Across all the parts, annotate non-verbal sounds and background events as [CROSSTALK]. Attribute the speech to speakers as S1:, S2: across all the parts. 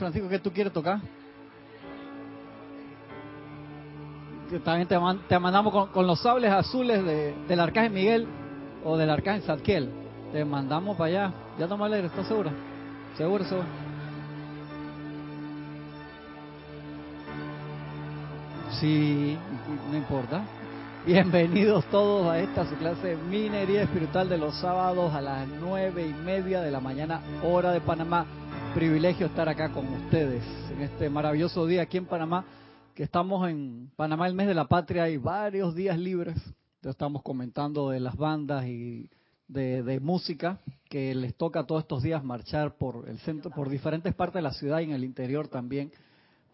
S1: Francisco, ¿qué tú quieres tocar? También te, te mandamos con, los sables azules de, del Arcángel Miguel o del Arcángel Zadkiel. Te mandamos para allá. ¿Ya no me alegre? ¿Estás segura? ¿Seguro, seguro? Sí, no importa. Bienvenidos todos a esta su clase Minería Espiritual de los sábados a las nueve y media de la mañana, hora de Panamá. Privilegio estar acá con ustedes en este maravilloso día aquí en Panamá, que estamos en Panamá, el mes de la patria, y varios días libres. estamos comentando de las bandas y de, música que les toca todos estos días marchar por el centro, por diferentes partes de la ciudad y en el interior también.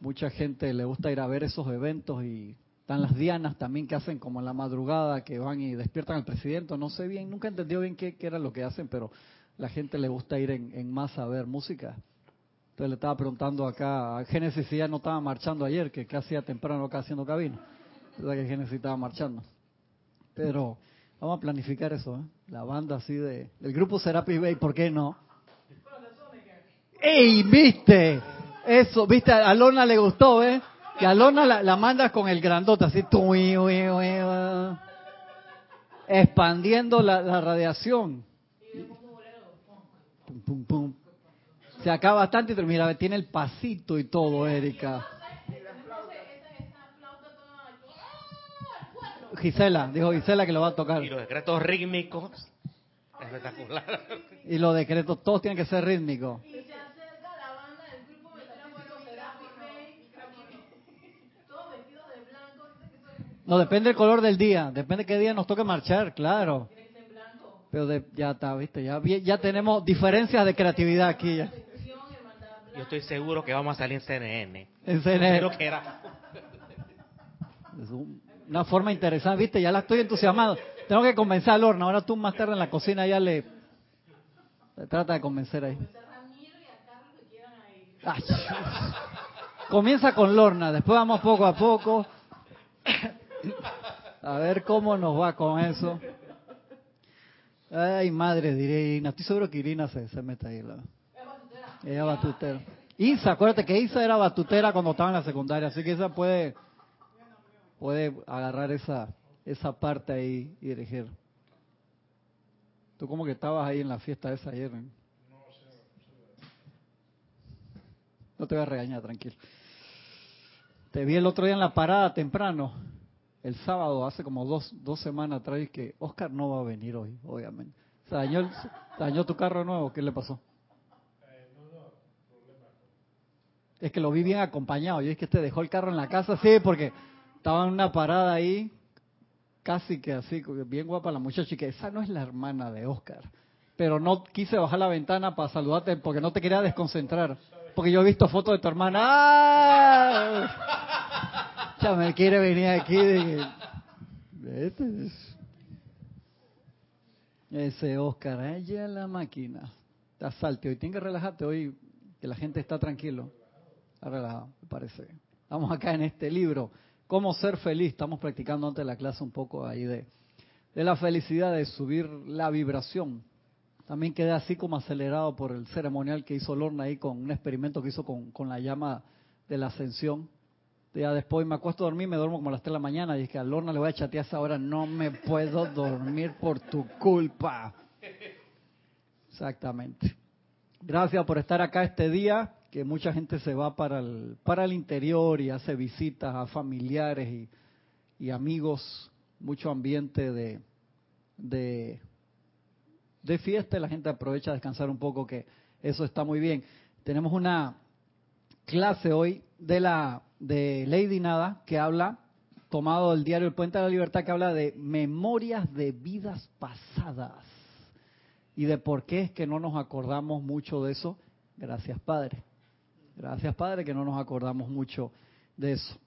S1: Mucha gente le gusta ir a ver esos eventos y están las dianas también que hacen como en la madrugada, que van y despiertan al presidente. No sé bien, nunca entendió bien qué, era lo que hacen, pero la gente le gusta ir en, masa a ver música. Entonces le estaba preguntando acá, a Génesis si ya no estaba marchando ayer, que casi hacía temprano acá haciendo cabina. ¿Verdad que Génesis estaba marchando? Pero vamos a planificar eso, ¿eh? La banda así de... El grupo Serapis Bay, ¿por qué no? ¡Ey, viste! Eso, viste, a Lorna le gustó, ¿eh? Y a Lorna la, la mandas con el grandote, así, expandiendo la, la radiación. Pum, pum, pum. Se acaba bastante, pero mira, tiene el pasito y todo, Erika. Gisela, dijo Gisela que lo va a tocar.
S2: Y los decretos rítmicos, espectacular.
S1: Y los decretos, todos tienen que ser rítmicos. No, depende del color del día, depende de qué día nos toque marchar, claro. Pero ya está, viste, ya, ya tenemos diferencias de creatividad aquí. Ya.
S2: Yo estoy seguro que vamos a salir en CNN.
S1: En CNN. que era. Es una forma interesante, viste, ya la estoy entusiasmado. Tengo que convencer a Lorna, ahora tú más tarde en la cocina ya le... trata de convencer ahí. Comienza con Lorna, después vamos poco a poco. A ver cómo nos va con eso. Ay, madre, diré Irina. Estoy seguro que Irina se, se mete ahí. La... Ella batutera. Isa, acuérdate que Isa era batutera cuando estaba en la secundaria, así que Isa puede, puede agarrar esa, esa parte ahí y dirigir. Tú como que estabas ahí en la fiesta esa ayer. ¿eh? No te voy a regañar, tranquilo. Te vi el otro día en la parada temprano el sábado, hace como dos, dos semanas atrás, que Oscar no va a venir hoy, obviamente. ¿Se dañó, dañó tu carro nuevo? ¿Qué le pasó? Es que lo vi bien acompañado. Yo es que te dejó el carro en la casa, sí, porque estaba en una parada ahí, casi que así, bien guapa la muchacha, y que esa no es la hermana de Oscar. Pero no quise bajar la ventana para saludarte porque no te quería desconcentrar. Porque yo he visto fotos de tu hermana. ¡Ah! Me quiere venir aquí. De... Ese Oscar, allá la máquina. Te salte hoy. Tienes que relajarte hoy, que la gente está tranquilo. Está relajado, me parece. Estamos acá en este libro, Cómo ser feliz. Estamos practicando antes de la clase un poco ahí de, de la felicidad, de subir la vibración. También quedé así como acelerado por el ceremonial que hizo Lorna ahí con un experimento que hizo con, con la llama de la ascensión ya después me acuesto a dormir, me duermo como a las 3 de la mañana. Y es que a Lorna le voy a chatear esa hora, no me puedo dormir por tu culpa. Exactamente. Gracias por estar acá este día, que mucha gente se va para el, para el interior y hace visitas a familiares y, y amigos, mucho ambiente de, de, de fiesta la gente aprovecha a descansar un poco, que eso está muy bien. Tenemos una clase hoy de la de Lady Nada que habla, tomado del diario El Puente de la Libertad, que habla de memorias de vidas pasadas y de por qué es que no nos acordamos mucho de eso. Gracias, Padre. Gracias, Padre, que no nos acordamos mucho de eso.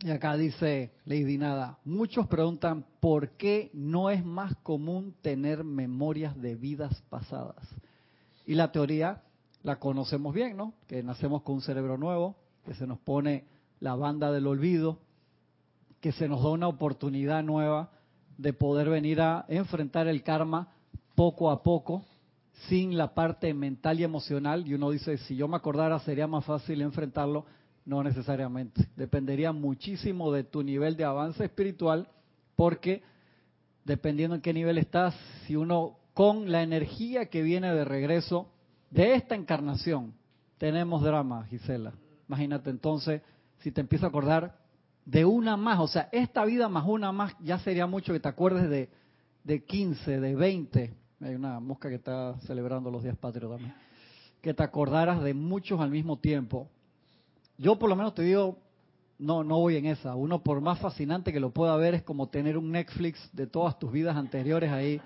S1: Y acá dice Lady Nada, muchos preguntan por qué no es más común tener memorias de vidas pasadas. Y la teoría la conocemos bien, ¿no? Que nacemos con un cerebro nuevo, que se nos pone la banda del olvido, que se nos da una oportunidad nueva de poder venir a enfrentar el karma poco a poco, sin la parte mental y emocional. Y uno dice, si yo me acordara sería más fácil enfrentarlo. No necesariamente. Dependería muchísimo de tu nivel de avance espiritual, porque dependiendo en qué nivel estás, si uno con la energía que viene de regreso de esta encarnación, tenemos drama, Gisela. Imagínate entonces, si te empiezo a acordar de una más, o sea, esta vida más una más, ya sería mucho que te acuerdes de, de 15, de 20. Hay una mosca que está celebrando los días patrios también. Que te acordaras de muchos al mismo tiempo. Yo por lo menos te digo, no, no voy en esa. Uno por más fascinante que lo pueda ver es como tener un Netflix de todas tus vidas anteriores ahí.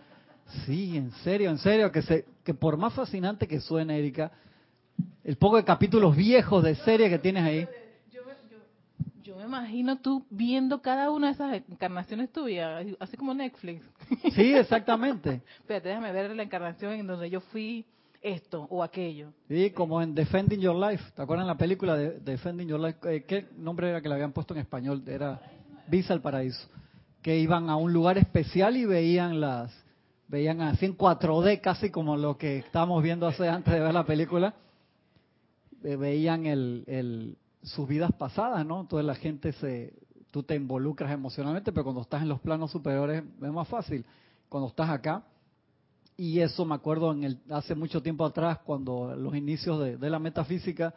S1: Sí, en serio, en serio, que, se, que por más fascinante que suene, Erika, el poco de capítulos viejos de serie que tienes ahí,
S3: yo me imagino tú viendo cada una de esas encarnaciones tuyas, así como Netflix.
S1: Sí, exactamente. [LAUGHS]
S3: Espérate, déjame ver la encarnación en donde yo fui esto o aquello.
S1: Sí, como en Defending Your Life. ¿Te acuerdas la película de Defending Your Life? Eh, ¿Qué nombre era que le habían puesto en español? Era Visa al Paraíso. Que iban a un lugar especial y veían las veían así en 4D, casi como lo que estábamos viendo hace antes de ver la película. Veían el, sus vidas pasadas, ¿no? Entonces la gente se, tú te involucras emocionalmente, pero cuando estás en los planos superiores es más fácil. Cuando estás acá, y eso me acuerdo en el, hace mucho tiempo atrás, cuando los inicios de, la metafísica,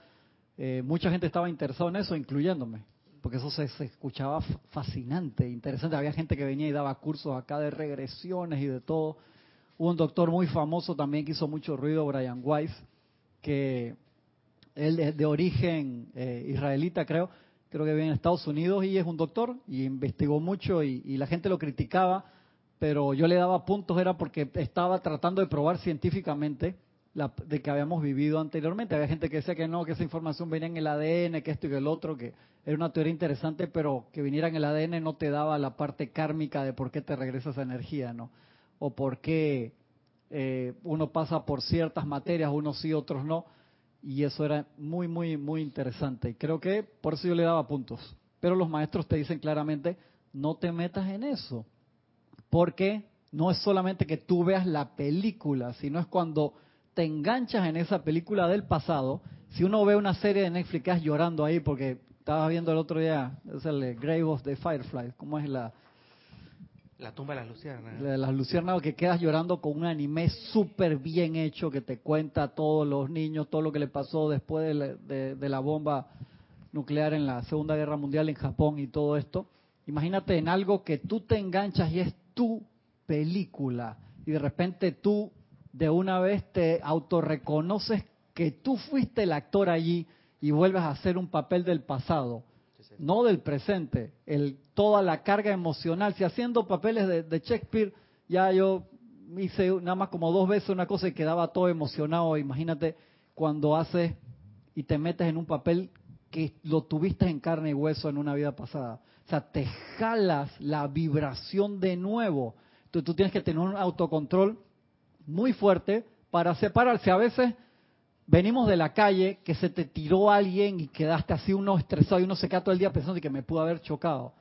S1: eh, mucha gente estaba interesada en eso, incluyéndome, porque eso se, se, escuchaba fascinante, interesante. Había gente que venía y daba cursos acá de regresiones y de todo. Hubo un doctor muy famoso también que hizo mucho ruido, Brian Weiss, que él es de origen eh, israelita, creo, creo que vive en Estados Unidos y es un doctor y investigó mucho y, la gente lo criticaba, pero yo le daba puntos, era porque estaba tratando de probar científicamente la, de que habíamos vivido anteriormente. Había gente que decía que no, que esa información venía en el ADN, que esto y que el otro, que era una teoría interesante, pero que viniera en el ADN no te daba la parte kármica de por qué te regresa esa energía, ¿no? O por qué eh, uno pasa por ciertas materias, unos sí, otros no y eso era muy, muy, muy interesante. Y creo que por eso yo le daba puntos. Pero los maestros te dicen claramente, no te metas en eso. Porque no es solamente que tú veas la película, sino es cuando te enganchas en esa película del pasado. Si uno ve una serie de Netflix, llorando ahí porque estaba viendo el otro día, es el Grave of the Firefly, ¿cómo es la,
S2: la tumba de las luciérnagas.
S1: De las luciérnagas que quedas llorando con un anime súper bien hecho que te cuenta a todos los niños todo lo que le pasó después de la, bomba nuclear en la Segunda Guerra Mundial en Japón y todo esto. Imagínate en algo que tú te enganchas y es tu película y de repente tú de una vez te autorreconoces que tú fuiste el actor allí y vuelves a hacer un papel del pasado no del presente, el, toda la carga emocional. Si haciendo papeles de, Shakespeare, ya yo hice nada más como dos veces una cosa y quedaba todo emocionado. Imagínate cuando haces y te metes en un papel que lo tuviste en carne y hueso en una vida pasada. O sea, te jalas la vibración de nuevo. Tú tienes que tener un autocontrol muy fuerte para separarse. A veces venimos de la calle, que se te tiró alguien y quedaste así uno estresado y uno se queda todo el día pensando que me pudo haber chocado.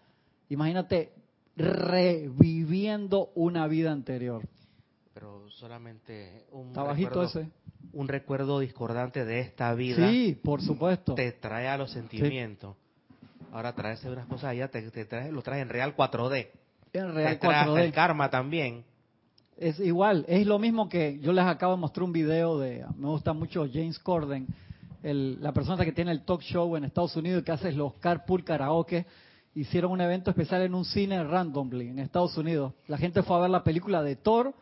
S1: Imagínate reviviendo una vida anterior.
S2: Pero solamente un
S1: recuerdo, ese.
S2: un recuerdo discordante de esta vida.
S1: Sí, por supuesto.
S2: Te trae a los sentimientos. Ahora traerse unas cosas allá, te, trae, lo traes en real 4D.
S1: En real 4D.
S2: El karma también.
S1: Es igual, es lo mismo que yo les acabo de mostrar un video de, me gusta mucho James Corden, el, la persona que tiene el talk show en Estados Unidos y que hace los carpool karaoke, hicieron un evento especial en un cine randomly en Estados Unidos. La gente fue a ver la película de Thor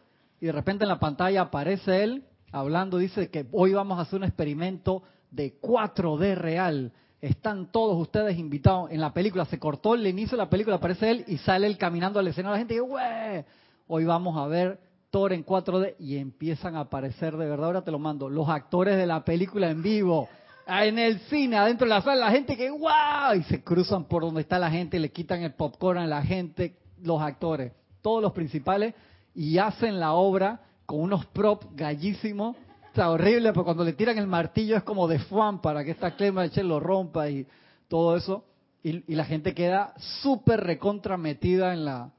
S1: y de repente en la pantalla aparece él hablando, dice que hoy vamos a hacer un experimento de 4D real. Están todos ustedes invitados en la película. Se cortó el inicio de la película, aparece él y sale él caminando al escenario. La gente dice. Hoy vamos a ver Thor en 4D y empiezan a aparecer de verdad, ahora te lo mando, los actores de la película en vivo, en el cine, adentro de la sala, la gente que ¡wow! Y se cruzan por donde está la gente, le quitan el popcorn a la gente, los actores, todos los principales, y hacen la obra con unos props gallísimos. Está horrible, porque cuando le tiran el martillo es como de Juan para que esta Clema lo rompa y todo eso. Y, y la gente queda súper recontra metida en la,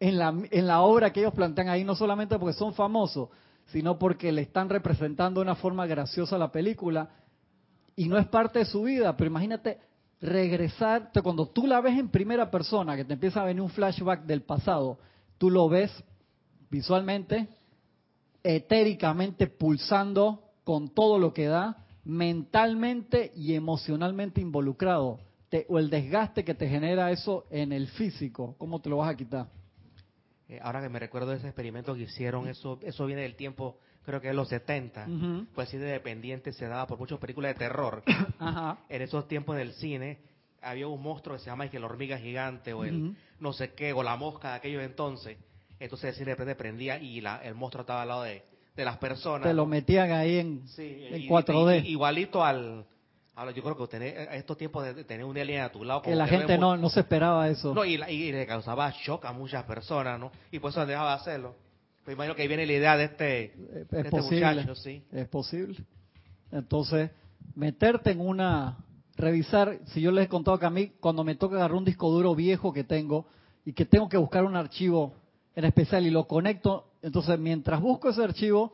S1: en la, en la obra que ellos plantean ahí, no solamente porque son famosos, sino porque le están representando de una forma graciosa la película y no es parte de su vida. Pero imagínate regresar, cuando tú la ves en primera persona, que te empieza a venir un flashback del pasado, tú lo ves visualmente, etéricamente pulsando con todo lo que da, mentalmente y emocionalmente involucrado. o el desgaste que te genera eso en el físico, ¿cómo te lo vas a quitar?
S2: Eh, ahora que me recuerdo de ese experimento que hicieron, eso eso viene del tiempo, creo que de los 70, pues sí de dependiente se daba por muchas películas de terror. [COUGHS] En esos tiempos del cine había un monstruo que se llama que la hormiga gigante o el no sé qué, o la mosca de aquellos entonces. Entonces el cine de prendía y la, el monstruo estaba al lado de, de las personas.
S1: Te lo metían ahí en, en 4D.
S2: igualito al... Ahora, yo creo que tener, estos tiempos de tener un alien a tu lado...
S1: que la gente no, no se esperaba eso.
S2: No, y, le causaba shock a muchas personas, ¿no? Y por eso dejaba de hacerlo. Pues imagino que ahí viene la idea de este,
S1: es este muchacho, ¿sí? Es posible. Entonces, meterte en una... Revisar, si yo les he contado que a mí, cuando me toca agarrar un disco duro viejo que tengo y que tengo que buscar un archivo en especial y lo conecto entonces, mientras busco ese archivo,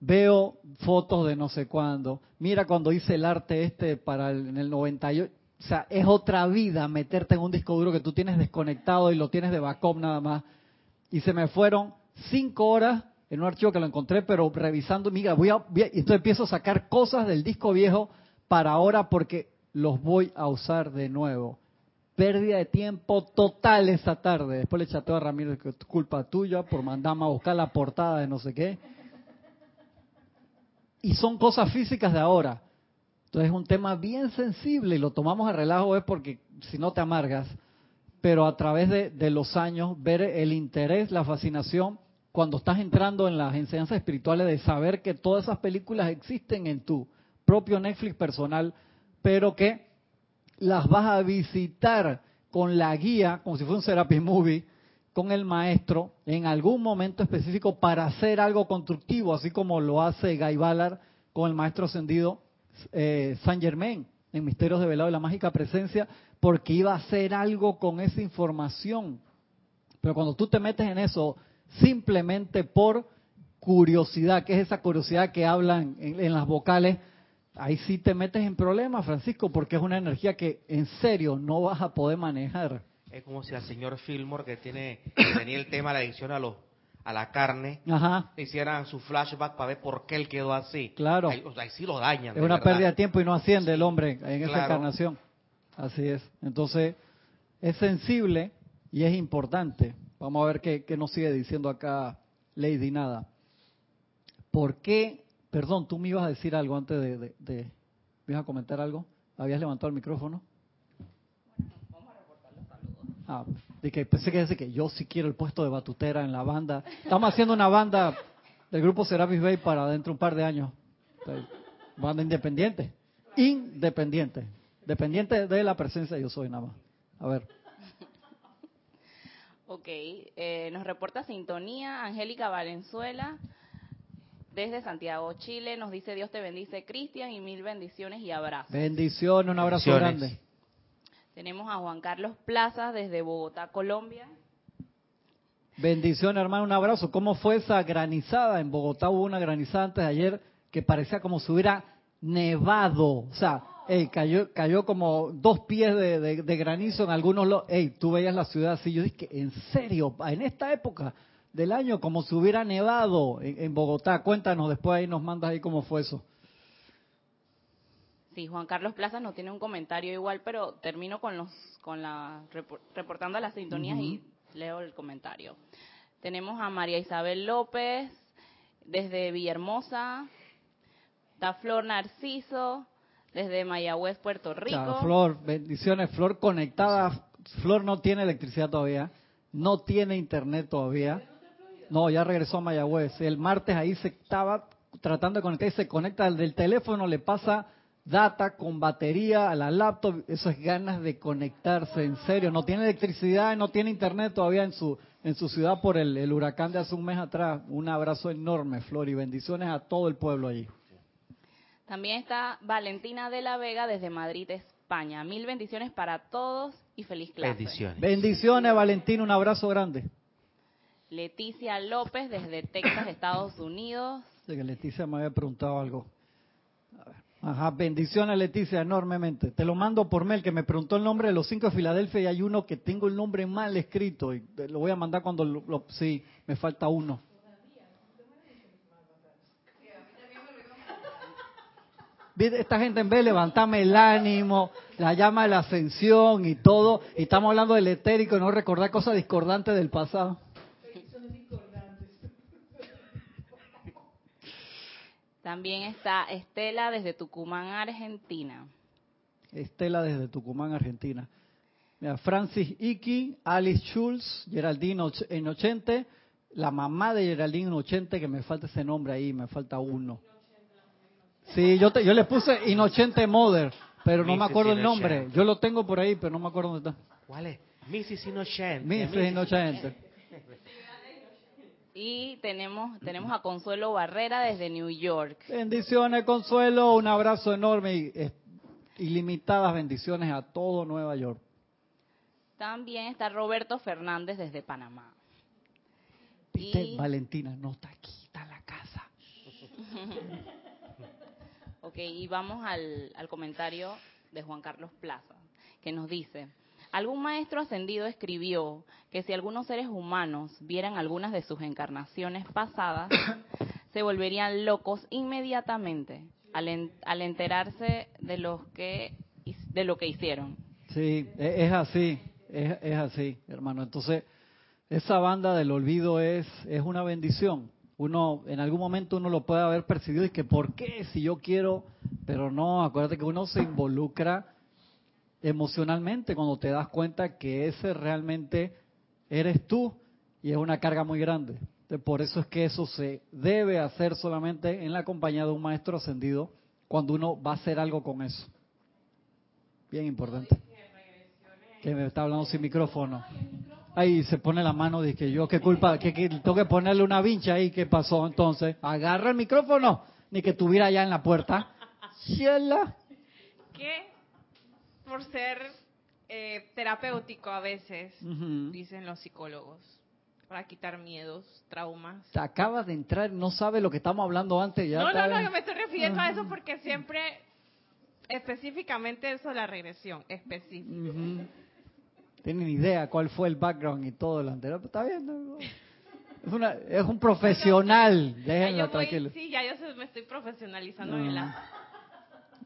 S1: veo fotos de no sé cuándo. Mira cuando hice el arte este para el, en el 98. O sea, es otra vida meterte en un disco duro que tú tienes desconectado y lo tienes de backup nada más. Y se me fueron cinco horas en un archivo que lo encontré, pero revisando, mira, voy a, a, entonces empiezo a sacar cosas del disco viejo para ahora porque los voy a usar de nuevo pérdida de tiempo total esa tarde. Después le chateo a Ramírez que es culpa tuya por mandarme a buscar la portada de no sé qué. Y son cosas físicas de ahora. Entonces es un tema bien sensible y lo tomamos a relajo es porque si no te amargas. Pero a través de, de los años, ver el interés, la fascinación, cuando estás entrando en las enseñanzas espirituales de saber que todas esas películas existen en tu propio Netflix personal, pero que las vas a visitar con la guía, como si fuera un Serapis Movie, con el maestro en algún momento específico para hacer algo constructivo, así como lo hace Guy Ballard con el maestro ascendido eh, Saint Germain en Misterios de Velado y la Mágica Presencia, porque iba a hacer algo con esa información. Pero cuando tú te metes en eso simplemente por curiosidad, que es esa curiosidad que hablan en las vocales, ahí sí te metes en problemas, Francisco, porque es una energía que en serio no vas a poder manejar.
S2: Es como si al señor Fillmore, que tiene tenía el tema de la adicción a los a la carne, hicieran su flashback para ver por qué él quedó así.
S1: Claro.
S2: Ahí, sí lo dañan.
S1: Es una pérdida de tiempo y no asciende el hombre en esa encarnación. Así es. Entonces, es sensible y es importante. Vamos a ver qué, qué nos sigue diciendo acá Lady Nada. ¿Por qué Perdón, tú me ibas a decir algo antes de, de, ¿Me ibas a comentar algo? ¿Habías levantado el micrófono? Vamos a reportar los saludos. Ah, de que pensé que decir que yo sí quiero el puesto de batutera en la banda. Estamos haciendo una banda del grupo Serapis Bay para dentro de un par de años. Banda independiente. Independiente. Dependiente de la presencia yo soy nada más. A ver.
S4: Ok, eh, nos reporta sintonía Angélica Valenzuela desde Santiago, Chile. Nos dice Dios te bendice, Cristian, y mil bendiciones y abrazos.
S1: Bendiciones, un abrazo grande.
S4: Tenemos a Juan Carlos Plaza desde Bogotá, Colombia.
S1: Bendiciones, hermano, un abrazo. ¿Cómo fue esa granizada? En Bogotá hubo una granizada antes de ayer que parecía como si hubiera nevado. O sea, cayó, cayó como dos pies de, granizo en algunos... Lo ey, tú veías la ciudad así. Yo dije, ¿en serio? En esta época del año, como si hubiera nevado en, Bogotá. Cuéntanos, después ahí nos mandas ahí cómo fue eso.
S4: Sí, Juan Carlos Plaza no tiene un comentario igual, pero termino con los, con la, reportando las sintonías y leo el comentario. Tenemos a María Isabel López desde Villahermosa, está Flor Narciso desde Mayagüez, Puerto Rico.
S1: Flor, bendiciones, Flor conectada. Flor no tiene electricidad todavía, no tiene internet todavía no, ya regresó a Mayagüez. El martes ahí se estaba tratando de conectar y se conecta del teléfono, le pasa data con batería a la laptop. Eso es ganas de conectarse, en serio. No tiene electricidad, no tiene internet todavía en su, en su ciudad por el, el huracán de hace un mes atrás. Un abrazo enorme, Flor, y bendiciones a todo el pueblo allí.
S4: También está Valentina de la Vega desde Madrid, España. Mil bendiciones para todos y feliz clase.
S2: Bendiciones.
S1: Bendiciones, Valentina. Un abrazo grande.
S4: Leticia López desde Texas, Estados Unidos.
S1: que Leticia me había preguntado algo. Ajá, bendiciones Leticia enormemente. Te lo mando por mail, que me preguntó el nombre de los cinco de Filadelfia y hay uno que tengo el nombre mal escrito y lo voy a mandar cuando lo, sí, me falta uno. Esta gente en vez de levantarme el ánimo, la llama de la ascensión y todo, y estamos hablando del etérico no recordar cosas discordantes del pasado.
S4: También está Estela desde Tucumán, Argentina.
S1: Estela desde Tucumán, Argentina. Mira, Francis Iki, Alice Schulz, Geraldine Inocente, la mamá de Geraldine Inocente, que me falta ese nombre ahí, me falta uno. Sí, yo, yo le puse Inocente Mother, pero no me acuerdo el nombre. Yo lo tengo por ahí, pero no me acuerdo dónde está.
S2: ¿Cuál es? Mrs. Inocente.
S1: Mrs. Inocente. [LAUGHS]
S4: Y tenemos, tenemos a Consuelo Barrera desde New York.
S1: Bendiciones, Consuelo. Un abrazo enorme y ilimitadas bendiciones a todo Nueva York.
S4: También está Roberto Fernández desde Panamá.
S1: y... Valentina no está aquí, está en la casa. [LAUGHS]
S4: ok, y vamos al, al comentario de Juan Carlos Plaza, que nos dice, Algún maestro ascendido escribió que si algunos seres humanos vieran algunas de sus encarnaciones pasadas, [COUGHS] se volverían locos inmediatamente al, enterarse de, los que, de lo que hicieron.
S1: Sí, e, es así, es, es así, hermano. Entonces, esa banda del olvido es, es una bendición. Uno, en algún momento uno lo puede haber percibido y que, ¿por qué? Si yo quiero, pero no, acuérdate que uno se involucra emocionalmente cuando te das cuenta que ese realmente eres tú y es una carga muy grande. por eso es que eso se debe hacer solamente en la compañía de un maestro ascendido cuando uno va a hacer algo con eso. Bien importante. Que me está hablando sin micrófono. Ahí se pone la mano, dice yo, ¿qué culpa? que, tengo que ponerle una vincha ahí, ¿qué pasó entonces? Agarra el micrófono, ni que estuviera allá en la puerta.
S5: ¿Qué por ser eh, terapéutico a veces, dicen los psicólogos, para quitar miedos, traumas.
S1: Te acabas de entrar, no sabes lo que estamos hablando antes ya.
S5: No, no, no, yo me estoy refiriendo a eso porque siempre, específicamente eso de la regresión, específico.
S1: Tienen idea cuál fue el background y todo lo anterior, está bien. Es, una, es un profesional, déjenlo tranquilo.
S5: sí, ya yo me estoy profesionalizando en la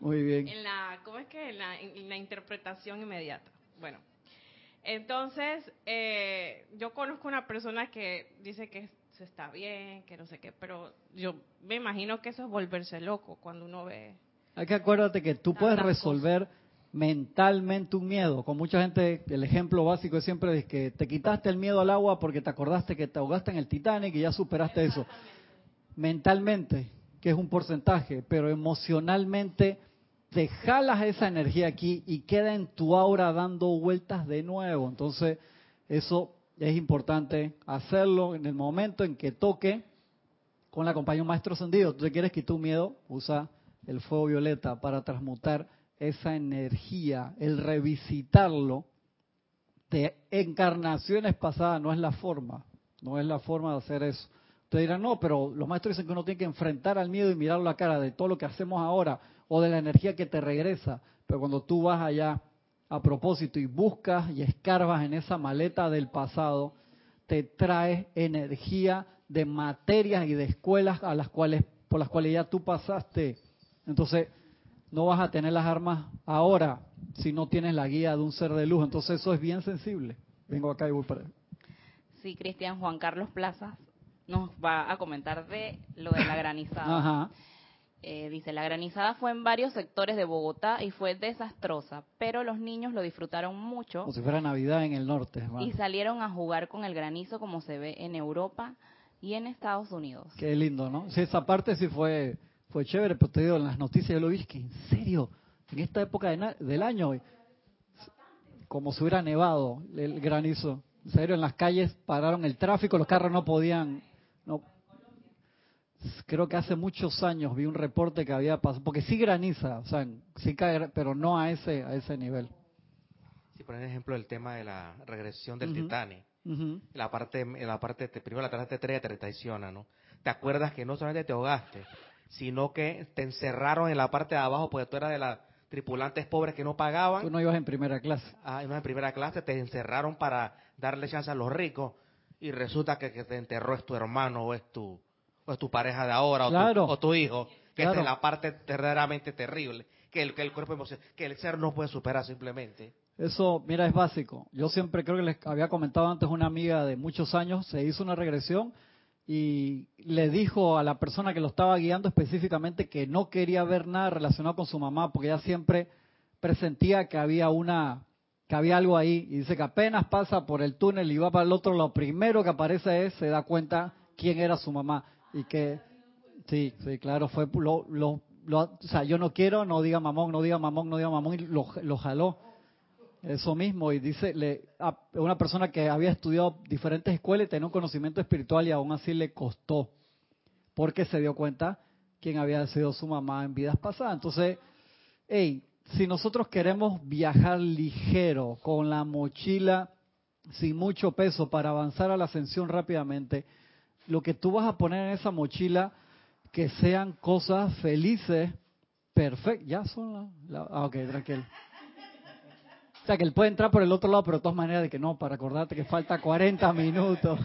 S1: muy bien.
S5: En la, ¿cómo es que? En la, interpretación inmediata. Bueno, entonces, eh, yo conozco una persona que dice que se está bien, que no sé qué, pero yo me imagino que eso es volverse loco cuando uno ve.
S1: Hay que acuérdate que tú puedes resolver mentalmente un miedo. Con mucha gente, el ejemplo básico es siempre es que te quitaste el miedo al agua porque te acordaste que te ahogaste en el Titanic y ya superaste eso. Mentalmente, que es un porcentaje, pero emocionalmente te jalas esa energía aquí y queda en tu aura dando vueltas de nuevo. Entonces, eso es importante hacerlo en el momento en que toque con la compañía maestro ascendido. Tú quieres quitar miedo, usa el fuego violeta para transmutar esa energía, el revisitarlo de encarnaciones pasadas no es la forma, no es la forma de hacer eso. Te dirán, no, pero los maestros dicen que uno tiene que enfrentar al miedo y mirar la cara de todo lo que hacemos ahora o de la energía que te regresa. Pero cuando tú vas allá a propósito y buscas y escarbas en esa maleta del pasado, te traes energía de materias y de escuelas a las cuales por las cuales ya tú pasaste. Entonces, no vas a tener las armas ahora si no tienes la guía de un ser de luz. Entonces, eso es bien sensible. Vengo acá y voy para
S4: Sí, Cristian Juan Carlos Plazas nos va a comentar de lo de la [LAUGHS] granizada. Ajá. Eh, dice, la granizada fue en varios sectores de Bogotá y fue desastrosa, pero los niños lo disfrutaron mucho.
S1: Como si fuera Navidad en el norte.
S4: Y salieron a jugar con el granizo como se ve en Europa y en Estados Unidos.
S1: Qué lindo, ¿no? Sí, esa parte sí fue fue chévere, pero te digo, en las noticias yo lo vi, que en serio, en esta época del año, como si hubiera nevado el granizo. En serio, en las calles pararon el tráfico, los carros no podían creo que hace muchos años vi un reporte que había pasado, porque sí graniza, o sea, sí cae, pero no a ese a ese nivel.
S2: Si ponen ejemplo el tema de la regresión del Titanic, La parte, la parte, primero la tarjeta estrella te traiciona, ¿no? Te acuerdas que no solamente te ahogaste, sino que te encerraron en la parte de abajo porque tú eras de las tripulantes pobres que no pagaban.
S1: Tú no ibas en primera clase.
S2: Ah, ibas en primera clase, te encerraron para darle chance a los ricos y resulta que, que te enterró es tu hermano o es tu, o es tu pareja de ahora o, tu, o tu hijo, que es la parte verdaderamente terrible, que el, que el cuerpo que el ser no puede superar simplemente.
S1: Eso, mira, es básico. Yo siempre creo que les había comentado antes una amiga de muchos años, se hizo una regresión y le dijo a la persona que lo estaba guiando específicamente que no quería ver nada relacionado con su mamá porque ella siempre presentía que había una que había algo ahí y dice que apenas pasa por el túnel y va para el otro, lo primero que aparece es se da cuenta quién era su mamá y que sí, sí, claro, fue lo, lo, o sea, yo no quiero, no diga mamón, no diga mamón, no diga mamón y lo, lo jaló eso mismo, y dice, le, a una persona que había estudiado diferentes escuelas y tenía un conocimiento espiritual y aún así le costó, porque se dio cuenta quién había sido su mamá en vidas pasadas. Entonces, hey, si nosotros queremos viajar ligero, con la mochila sin mucho peso para avanzar a la ascensión rápidamente, lo que tú vas a poner en esa mochila, que sean cosas felices, perfectas. Ya son las... ah, ok, tranquilo. O sea, que él puede entrar por el otro lado, pero de todas maneras de que no, para acordarte que falta 40 minutos.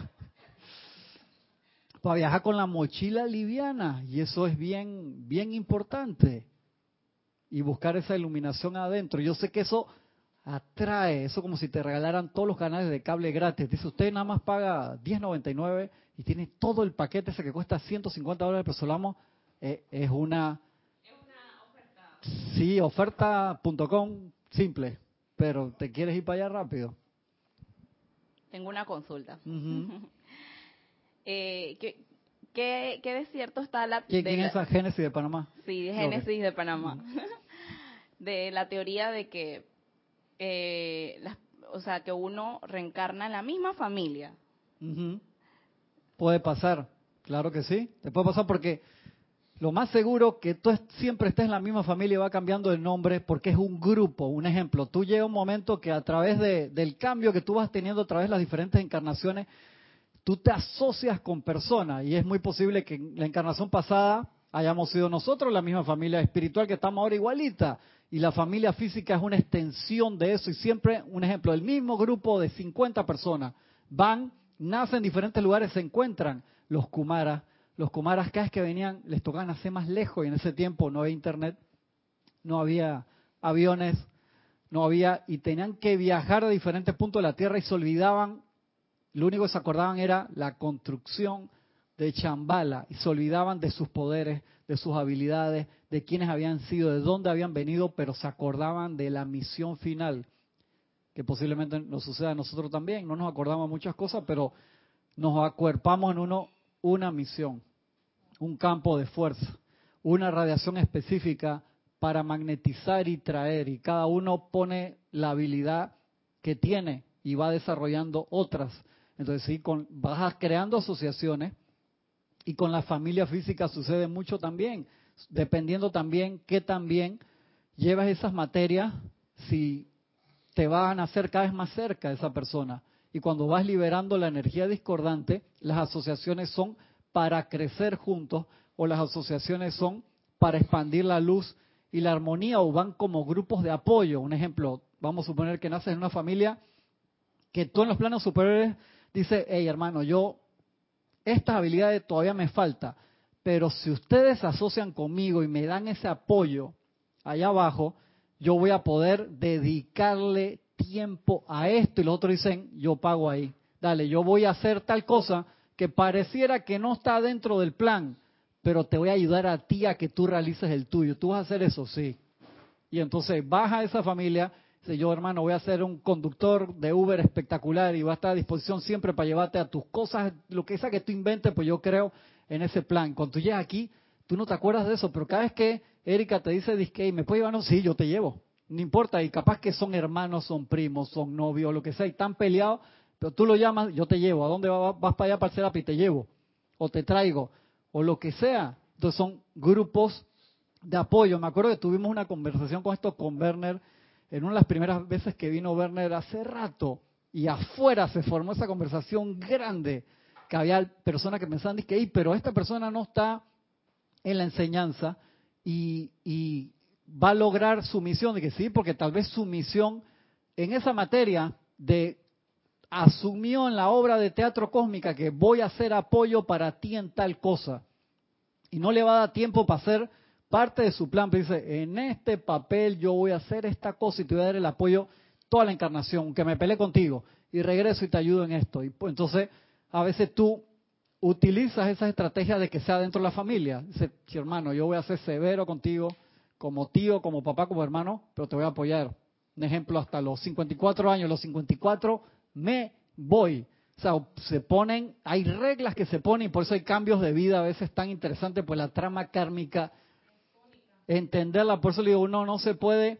S1: Para viajar con la mochila liviana, y eso es bien, bien importante. Y buscar esa iluminación adentro. Yo sé que eso atrae, eso como si te regalaran todos los canales de cable gratis. Dice, usted nada más paga 10.99 y tiene todo el paquete ese que cuesta 150 dólares, pero solamos, eh, es una... Es una oferta. Sí, oferta.com simple pero ¿te quieres ir para allá rápido?
S4: Tengo una consulta. [LAUGHS] eh, ¿qué, qué, qué, desierto está la...
S1: ¿Quién, es esa Génesis de Panamá?
S4: Sí, Génesis de Panamá. [LAUGHS] de la teoría de que, eh, o sea, que uno reencarna en la misma familia.
S1: Puede pasar, claro que sí. Te puede pasar porque lo más seguro que tú siempre estés en la misma familia y va cambiando el nombre porque es un grupo. Un ejemplo, tú llega un momento que a través del cambio que tú vas teniendo a través de las diferentes encarnaciones, tú te asocias con personas y es muy posible que en la encarnación pasada hayamos sido nosotros la misma familia espiritual que estamos ahora igualita y la familia física es una extensión de eso. Y siempre un ejemplo, el mismo grupo de 50 personas van, nacen en diferentes lugares, se encuentran. Los Kumaras los Kumaras cada vez que venían les tocaban hacer más lejos. Y en ese tiempo no había internet, no había aviones, no había y tenían que viajar a diferentes puntos de la Tierra y se olvidaban, lo único que se acordaban era la construcción de Chambala y se olvidaban de sus poderes, de sus habilidades, de quiénes habían sido, de dónde habían venido, pero se acordaban de la misión final, que posiblemente nos suceda a nosotros también. No nos acordamos muchas cosas, pero nos acuerpamos en uno una misión, un campo de fuerza, una radiación específica para magnetizar y traer, y cada uno pone la habilidad que tiene y va desarrollando otras. Entonces, sí, con, vas creando asociaciones y con la familia física sucede mucho también, dependiendo también qué también llevas esas materias, si te van a hacer cada vez más cerca de esa persona. Y cuando vas liberando la energía discordante, las asociaciones son para crecer juntos o las asociaciones son para expandir la luz y la armonía o van como grupos de apoyo. Un ejemplo, vamos a suponer que naces en una familia que tú en los planos superiores dices, hey hermano, yo estas habilidades todavía me falta, pero si ustedes se asocian conmigo y me dan ese apoyo allá abajo, yo voy a poder dedicarle tiempo a esto y los otros dicen, yo pago ahí. Dale, yo voy a hacer tal cosa que pareciera que no está dentro del plan, pero te voy a ayudar a ti a que tú realices el tuyo. ¿Tú vas a hacer eso? Sí. Y entonces baja esa familia, dice yo hermano voy a ser un conductor de Uber espectacular y va a estar a disposición siempre para llevarte a tus cosas, lo que sea que tú inventes, pues yo creo en ese plan. Cuando tú llegas aquí, tú no te acuerdas de eso, pero cada vez que Erika te dice, disque, ¿me puedes llevar? No, sí, yo te llevo. No importa, y capaz que son hermanos, son primos, son novios, lo que sea, y están peleados, pero tú lo llamas, yo te llevo. ¿A dónde vas? Vas para allá para el Serapi, te llevo. O te traigo. O lo que sea. Entonces son grupos de apoyo. Me acuerdo que tuvimos una conversación con esto con Werner en una de las primeras veces que vino Werner hace rato. y afuera se formó esa conversación grande que había personas que pensaban que, pero esta persona no está en la enseñanza y, va a lograr su misión, de que sí, porque tal vez su misión en esa materia de asumió en la obra de teatro cósmica que voy a hacer apoyo para ti en tal cosa. Y no le va a dar tiempo para hacer parte de su plan. Pero dice, en este papel yo voy a hacer esta cosa y te voy a dar el apoyo toda la encarnación, que me peleé contigo y regreso y te ayudo en esto. Y pues, entonces, a veces tú utilizas esa estrategia de que sea dentro de la familia. Dice, hermano, yo voy a ser severo contigo, como tío, como papá, como hermano, pero te voy a apoyar. Un ejemplo, hasta los 54 años, los 54 me voy. O sea, se ponen, hay reglas que se ponen y por eso hay cambios de vida a veces tan interesantes, pues la trama kármica, entenderla, por eso le digo, uno no se puede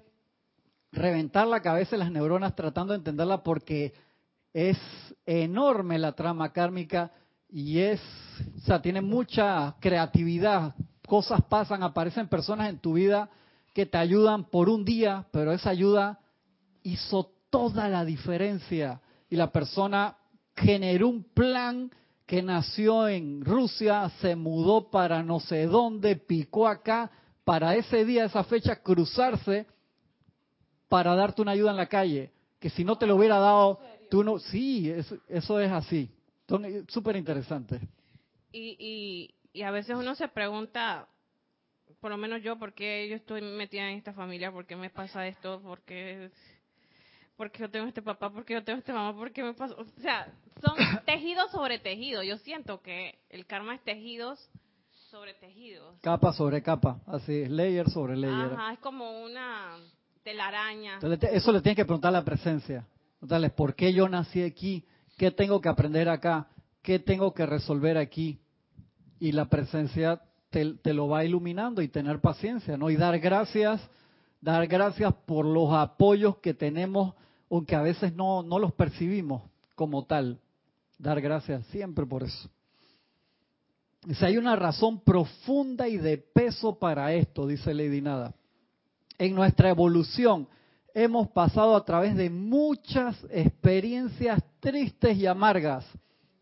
S1: reventar la cabeza de las neuronas tratando de entenderla porque es enorme la trama kármica y es, o sea, tiene mucha creatividad, cosas pasan, aparecen personas en tu vida que te ayudan por un día, pero esa ayuda hizo toda la diferencia. Y la persona generó un plan que nació en Rusia, se mudó para no sé dónde, picó acá, para ese día, esa fecha, cruzarse para darte una ayuda en la calle, que si no te lo hubiera dado, tú no, sí, eso es así. Súper interesante.
S5: Y, y, y a veces uno se pregunta, por lo menos yo, ¿por qué yo estoy metida en esta familia? ¿Por qué me pasa esto? ¿Por qué porque yo tengo este papá, porque yo tengo este mamá, porque me pasó. O sea, son [COUGHS] tejidos sobre tejidos. Yo siento que el karma es tejidos sobre tejidos.
S1: Capa sobre capa, así es, layer sobre layer.
S5: Ajá, es como una telaraña.
S1: eso le tienes que preguntar a la presencia. ¿Por qué yo nací aquí? ¿Qué tengo que aprender acá? ¿Qué tengo que resolver aquí? Y la presencia te, lo va iluminando y tener paciencia, ¿no? Y dar gracias, dar gracias por los apoyos que tenemos aunque a veces no, no los percibimos como tal. Dar gracias siempre por eso. Si hay una razón profunda y de peso para esto, dice Lady Nada. En nuestra evolución hemos pasado a través de muchas experiencias tristes y amargas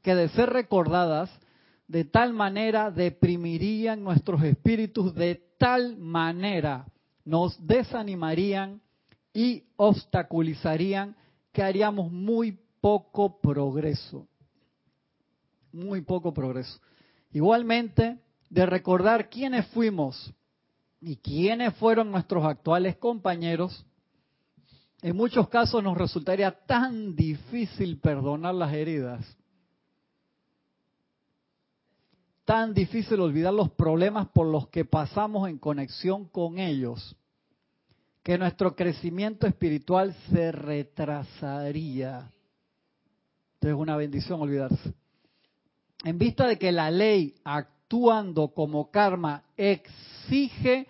S1: que de ser recordadas de tal manera deprimirían nuestros espíritus, de tal manera nos desanimarían y obstaculizarían que haríamos muy poco progreso. Muy poco progreso. Igualmente, de recordar quiénes fuimos y quiénes fueron nuestros actuales compañeros, en muchos casos nos resultaría tan difícil perdonar las heridas, tan difícil olvidar los problemas por los que pasamos en conexión con ellos, que nuestro crecimiento espiritual se retrasaría. Entonces es una bendición olvidarse. En vista de que la ley actuando como karma exige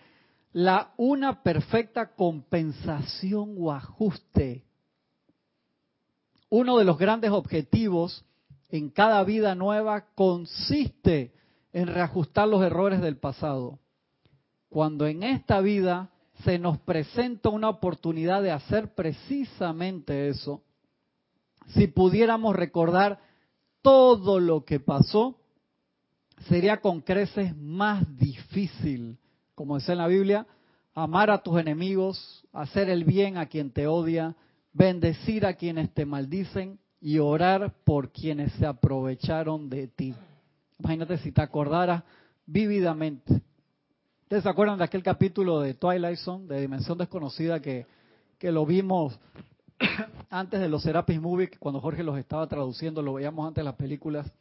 S1: la una perfecta compensación o ajuste. Uno de los grandes objetivos en cada vida nueva consiste en reajustar los errores del pasado. Cuando en esta vida se nos presenta una oportunidad de hacer precisamente eso, si pudiéramos recordar todo lo que pasó, sería con creces más difícil, como dice en la Biblia, amar a tus enemigos, hacer el bien a quien te odia, bendecir a quienes te maldicen y orar por quienes se aprovecharon de ti. Imagínate si te acordaras vívidamente ¿Ustedes se acuerdan de aquel capítulo de Twilight Zone, de Dimensión Desconocida, que, que lo vimos [COUGHS] antes de los Serapis Movie, cuando Jorge los estaba traduciendo, lo veíamos antes de las películas,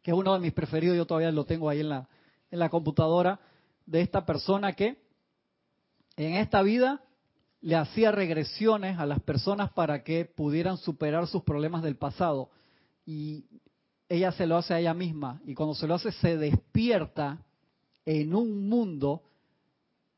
S1: que es uno de mis preferidos, yo todavía lo tengo ahí en la, en la computadora, de esta persona que en esta vida le hacía regresiones a las personas para que pudieran superar sus problemas del pasado. Y ella se lo hace a ella misma. Y cuando se lo hace, se despierta en un mundo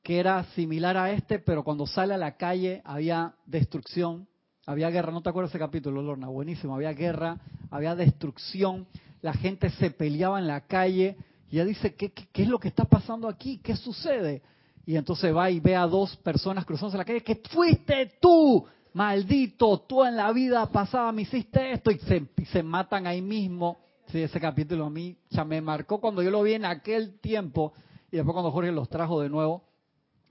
S1: que era similar a este, pero cuando sale a la calle había destrucción, había guerra. ¿No te acuerdas ese capítulo, Lorna? Buenísimo. Había guerra, había destrucción, la gente se peleaba en la calle. Y ella dice, ¿qué, qué, es lo que está pasando aquí? ¿Qué sucede? Y entonces va y ve a dos personas cruzándose la calle, que fuiste tú, maldito, tú en la vida pasada me hiciste esto y se, se matan ahí mismo. Ese capítulo a mí ya me marcó cuando yo lo vi en aquel tiempo y después cuando Jorge los trajo de nuevo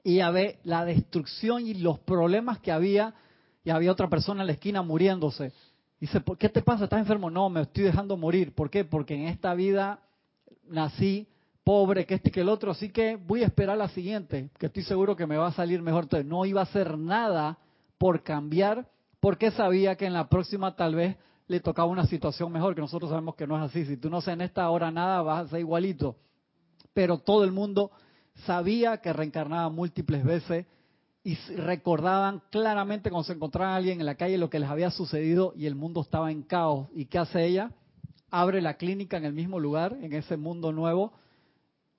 S1: y ya ve la destrucción y los problemas que había y había otra persona en la esquina muriéndose. Dice, ¿por qué te pasa? ¿Estás enfermo? No, me estoy dejando morir. ¿Por qué? Porque en esta vida nací pobre, que este que el otro, así que voy a esperar la siguiente, que estoy seguro que me va a salir mejor. Entonces, no iba a hacer nada por cambiar, porque sabía que en la próxima tal vez le tocaba una situación mejor, que nosotros sabemos que no es así. Si tú no haces en esta hora nada, vas a ser igualito. Pero todo el mundo sabía que reencarnaba múltiples veces y recordaban claramente cuando se encontraban alguien en la calle lo que les había sucedido y el mundo estaba en caos. ¿Y qué hace ella? Abre la clínica en el mismo lugar, en ese mundo nuevo,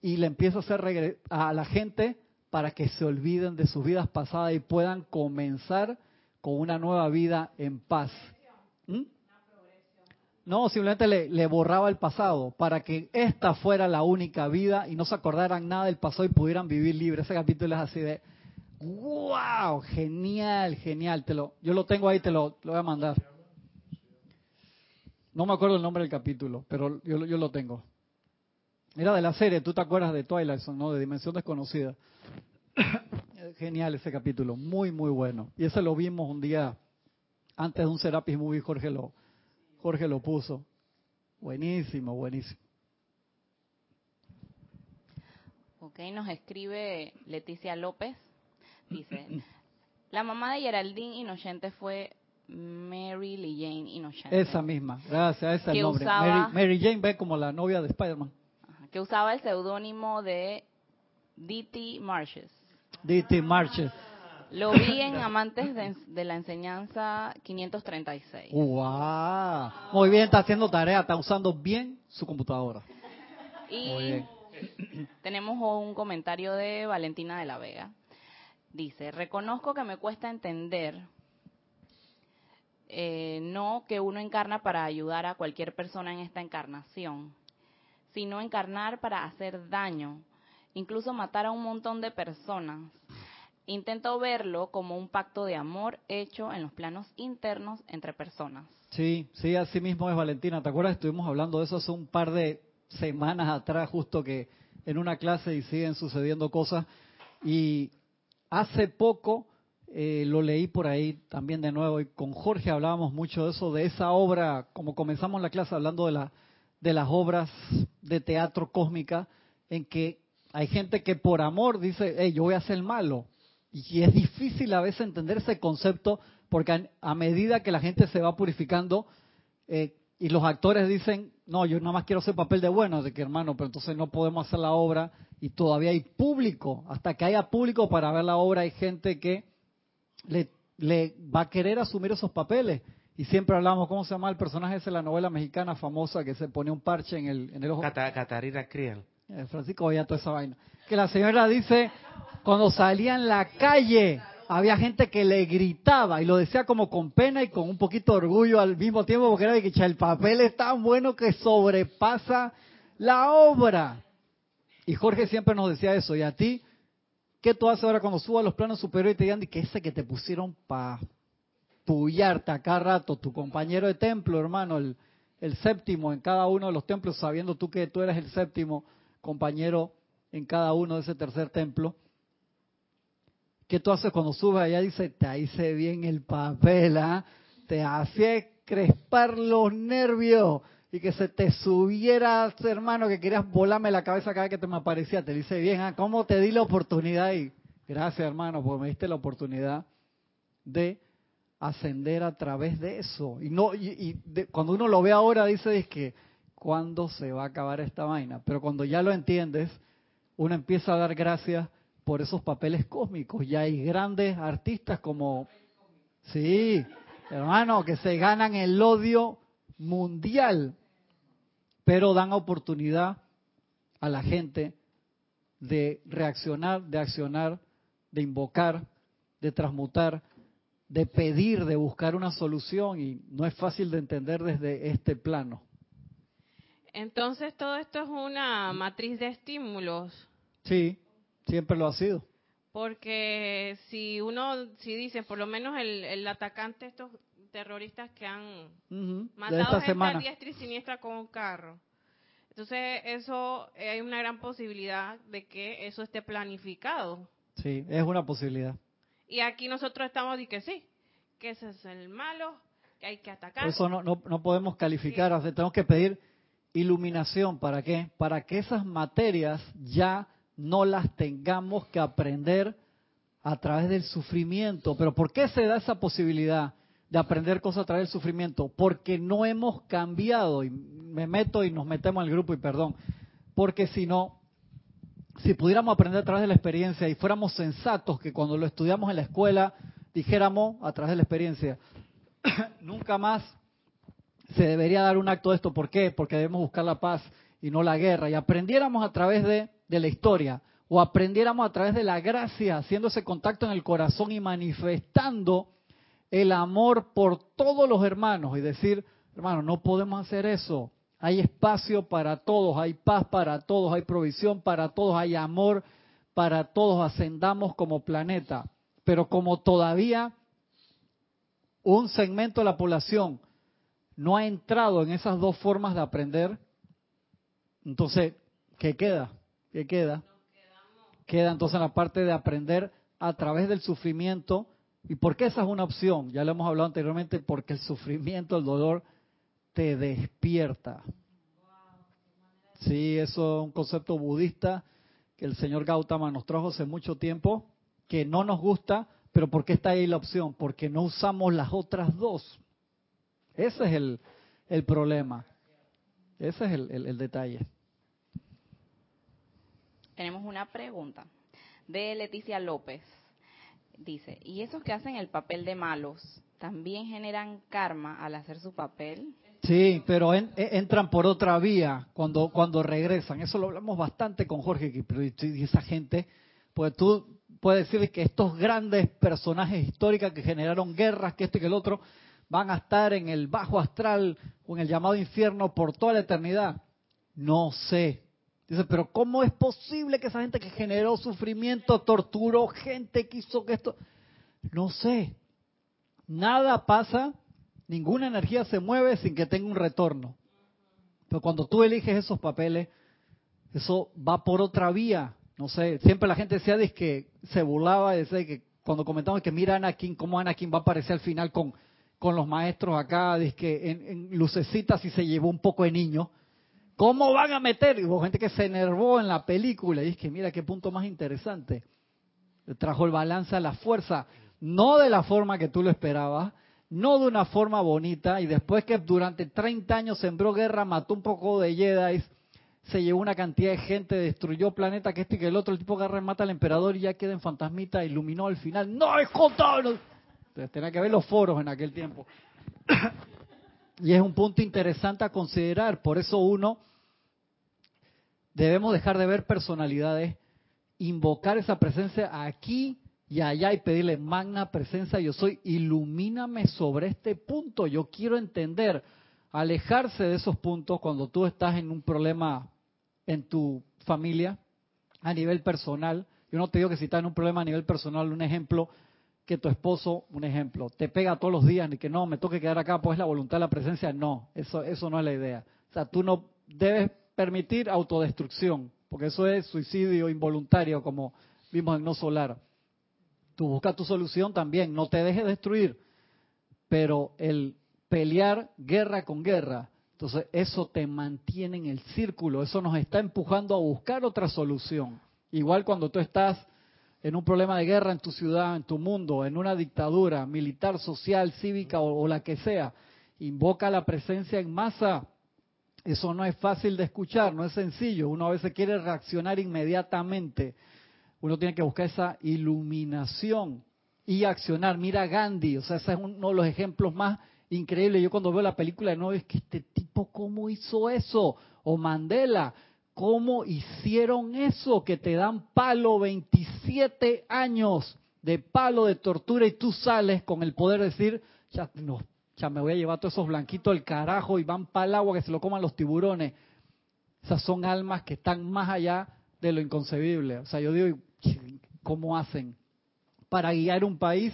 S1: y le empieza a hacer a la gente para que se olviden de sus vidas pasadas y puedan comenzar con una nueva vida en paz. ¿Mm? No, simplemente le, borraba el pasado para que esta fuera la única vida y no se acordaran nada del pasado y pudieran vivir libre. Ese capítulo es así de, wow, genial, genial. Te lo, yo lo tengo ahí, te lo, voy a mandar. No me acuerdo el nombre del capítulo, pero yo, yo lo tengo. Era de la serie, tú te acuerdas de Twilight ¿no? De Dimensión Desconocida. [COUGHS] Genial ese capítulo, muy, muy bueno. Y ese lo vimos un día antes de un Serapis Movie, Jorge lo, Jorge lo puso. Buenísimo, buenísimo.
S4: Ok, nos escribe Leticia López. Dice, [COUGHS] la mamá de Geraldine Inocente fue Mary Lee Jane Inocente.
S1: Esa misma, gracias, ese es el nombre. Mary, Jane ve como la novia de Spider-Man.
S4: Que usaba el seudónimo de D.T. Marches.
S1: D.T. Marches.
S4: Lo vi en [LAUGHS] Amantes de, la Enseñanza 536.
S1: ¡Wow! Muy bien, está haciendo tarea, está usando bien su computadora.
S4: Y tenemos un comentario de Valentina de la Vega. Dice, reconozco que me cuesta entender, eh, no que uno encarna para ayudar a cualquier persona en esta encarnación, sino encarnar para hacer daño, incluso matar a un montón de personas intento verlo como un pacto de amor hecho en los planos internos entre personas.
S1: Sí, sí, así mismo es Valentina. ¿Te acuerdas? Estuvimos hablando de eso hace un par de semanas atrás, justo que en una clase y siguen sucediendo cosas. Y hace poco eh, lo leí por ahí también de nuevo y con Jorge hablábamos mucho de eso, de esa obra, como comenzamos la clase hablando de, la, de las obras de teatro cósmica, en que hay gente que por amor dice, hey, yo voy a hacer malo, y es difícil a veces entender ese concepto porque a, medida que la gente se va purificando eh, y los actores dicen, no, yo nada más quiero hacer papel de bueno, de que hermano, pero entonces no podemos hacer la obra y todavía hay público. Hasta que haya público para ver la obra hay gente que le, le va a querer asumir esos papeles. Y siempre hablamos, ¿cómo se llama el personaje ese de la novela mexicana famosa que se pone un parche en el, en el ojo?
S2: Catarina Criel.
S1: Eh, Francisco veía toda esa vaina. Que la señora dice, cuando salía en la calle, había gente que le gritaba y lo decía como con pena y con un poquito de orgullo al mismo tiempo, porque era de que el papel es tan bueno que sobrepasa la obra. Y Jorge siempre nos decía eso. ¿Y a ti? ¿Qué tú haces ahora cuando subas a los planos superiores y te digan que ese que te pusieron para puyarte acá rato, tu compañero de templo, hermano, el, el séptimo en cada uno de los templos, sabiendo tú que tú eres el séptimo compañero en cada uno de ese tercer templo? ¿Qué tú haces cuando subes allá? Dice, te hice bien el papel, ¿ah? Te hacía crespar los nervios y que se te subiera, hermano, que querías volarme la cabeza cada vez que te me aparecía. Te dice bien, ¿ah? ¿Cómo te di la oportunidad? Y gracias, hermano, porque me diste la oportunidad de ascender a través de eso. Y no y, cuando uno lo ve ahora, dice, es que, ¿cuándo se va a acabar esta vaina? Pero cuando ya lo entiendes, uno empieza a dar gracias por esos papeles cósmicos. Ya hay grandes artistas como, sí, hermano, que se ganan el odio mundial, pero dan oportunidad a la gente de reaccionar, de accionar, de invocar, de transmutar, de pedir, de buscar una solución y no es fácil de entender desde este plano.
S5: Entonces todo esto es una matriz de estímulos.
S1: Sí, Siempre lo ha sido.
S5: Porque si uno, si dicen, por lo menos el, el atacante, estos terroristas que han matado gente a diestra y siniestra con un carro. Entonces, eso eh, hay una gran posibilidad de que eso esté planificado.
S1: Sí, es una posibilidad.
S5: Y aquí nosotros estamos y que sí, que ese es el malo, que hay que atacar.
S1: eso no, no, no podemos calificar, tenemos que pedir iluminación. ¿Para qué? Para que esas materias ya no las tengamos que aprender a través del sufrimiento. Pero ¿por qué se da esa posibilidad de aprender cosas a través del sufrimiento? Porque no hemos cambiado, y me meto y nos metemos al grupo y perdón, porque si no, si pudiéramos aprender a través de la experiencia y fuéramos sensatos que cuando lo estudiamos en la escuela dijéramos a través de la experiencia, [COUGHS] nunca más se debería dar un acto de esto. ¿Por qué? Porque debemos buscar la paz y no la guerra. Y aprendiéramos a través de, de la historia o aprendiéramos a través de la gracia, haciendo ese contacto en el corazón y manifestando el amor por todos los hermanos y decir, hermano, no podemos hacer eso. Hay espacio para todos, hay paz para todos, hay provisión para todos, hay amor para todos, ascendamos como planeta. Pero como todavía un segmento de la población no ha entrado en esas dos formas de aprender, entonces, ¿qué queda? ¿Qué queda? Queda entonces la parte de aprender a través del sufrimiento. ¿Y por qué esa es una opción? Ya lo hemos hablado anteriormente, porque el sufrimiento, el dolor, te despierta. Sí, eso es un concepto budista que el señor Gautama nos trajo hace mucho tiempo, que no nos gusta, pero ¿por qué está ahí la opción? Porque no usamos las otras dos. Ese es el, el problema. Ese es el, el, detalle.
S4: Tenemos una pregunta de Leticia López. Dice, ¿y esos que hacen el papel de malos también generan karma al hacer su papel?
S1: Sí, pero e, entran por otra vía cuando cuando regresan. Eso lo hablamos bastante con Jorge y esa gente, pues tú puedes decir que estos grandes personajes históricos que generaron guerras, que esto y que el otro, van a estar en el bajo astral o en el llamado infierno por toda la eternidad. No sé. Dice, pero ¿cómo es posible que esa gente que generó sufrimiento, torturó gente que hizo que esto... No sé. Nada pasa, ninguna energía se mueve sin que tenga un retorno. Pero cuando tú eliges esos papeles, eso va por otra vía. No sé, siempre la gente decía que se burlaba, decía que cuando comentamos que mira Anakin, cómo Anakin va a aparecer al final con con los maestros acá, que en, en, lucecitas y se llevó un poco de niño. ¿Cómo van a meter? Y hubo gente que se enervó en la película y es que mira qué punto más interesante. Trajo el balance a la fuerza, no de la forma que tú lo esperabas, no de una forma bonita, y después que durante 30 años sembró guerra, mató un poco de Jedi, se llevó una cantidad de gente, destruyó planeta que este y que el otro, el tipo agarra y mata al emperador y ya queda en fantasmita, iluminó al final. ¡No, es contado! tenía que ver los foros en aquel tiempo. Y es un punto interesante a considerar. Por eso uno debemos dejar de ver personalidades, invocar esa presencia aquí y allá y pedirle magna presencia yo soy, ilumíname sobre este punto, yo quiero entender, alejarse de esos puntos cuando tú estás en un problema en tu familia a nivel personal. Yo no te digo que si estás en un problema a nivel personal, un ejemplo, que tu esposo, un ejemplo, te pega todos los días y que no, me toque quedar acá, pues la voluntad de la presencia, no, eso, eso no es la idea. O sea, tú no debes permitir autodestrucción, porque eso es suicidio involuntario, como vimos en No Solar. Tú buscas tu solución también, no te dejes destruir, pero el pelear guerra con guerra, entonces eso te mantiene en el círculo, eso nos está empujando a buscar otra solución. Igual cuando tú estás en un problema de guerra en tu ciudad, en tu mundo, en una dictadura militar, social, cívica o, la que sea, invoca la presencia en masa. Eso no es fácil de escuchar, no es sencillo. Uno a veces quiere reaccionar inmediatamente. Uno tiene que buscar esa iluminación y accionar. Mira Gandhi, o sea, ese es uno de los ejemplos más increíbles. Yo cuando veo la película de nuevo es que este tipo, ¿cómo hizo eso? O Mandela, ¿Cómo hicieron eso? Que te dan palo 27 años de palo de tortura y tú sales con el poder de decir, ya, no, ya me voy a llevar todos esos blanquitos al carajo y van para el agua que se lo coman los tiburones. Esas son almas que están más allá de lo inconcebible. O sea, yo digo, cómo hacen para guiar un país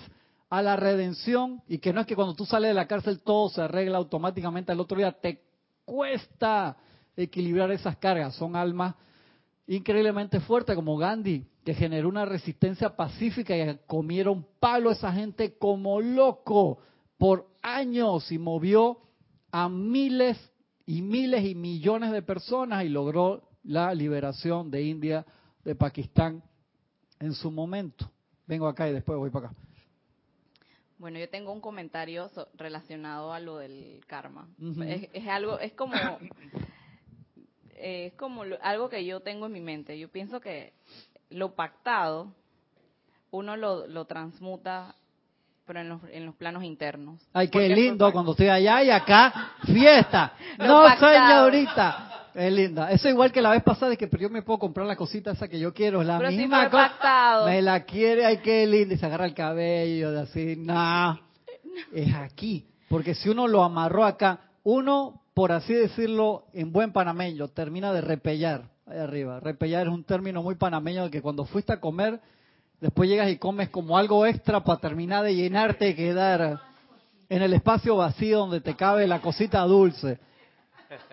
S1: a la redención y que no es que cuando tú sales de la cárcel todo se arregla automáticamente al otro día, te cuesta equilibrar esas cargas, son almas increíblemente fuertes como Gandhi, que generó una resistencia pacífica y comieron palo a esa gente como loco por años y movió a miles y miles y millones de personas y logró la liberación de India, de Pakistán en su momento. Vengo acá y después voy para acá.
S4: Bueno, yo tengo un comentario relacionado a lo del karma. es, algo, es como, [LAUGHS] es como algo que yo tengo en mi mente. Yo pienso que lo pactado, uno lo, lo transmuta pero en los, en los planos internos.
S1: Ay, qué lindo cuando estoy allá y acá, [LAUGHS] fiesta. no, señorita. Es linda. Eso igual que la vez pasada, de que pero yo me puedo comprar la cosita esa que yo quiero, la misma cosa. Me la quiere, ay, qué linda. Y se agarra el cabello, de así, no. [LAUGHS] Es aquí. Porque si uno lo amarró acá, uno, por así decirlo, en buen panameño, termina de repellar. Ahí arriba. Repellar es un término muy panameño que cuando fuiste a comer Después llegas y comes como algo extra para terminar de llenarte y quedar en el espacio vacío donde te cabe la cosita dulce.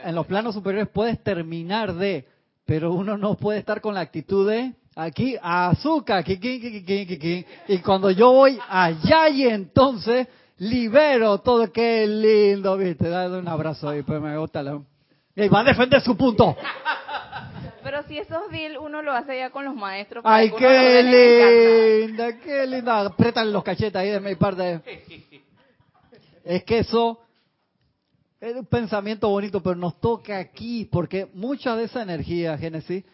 S1: En los planos superiores puedes terminar de, pero uno no puede estar con la actitud de aquí azúcar, y cuando yo voy allá y entonces libero todo, qué lindo, viste, dale un abrazo ahí, pues me gusta la... Y va a defender su punto.
S4: Pero si esos deals uno lo hace ya con los maestros.
S1: Ay, qué linda, qué linda. Apriétale los cachetes ahí de mi parte. Es que eso es un pensamiento bonito, pero nos toca aquí, porque mucha de esa energía, Génesis,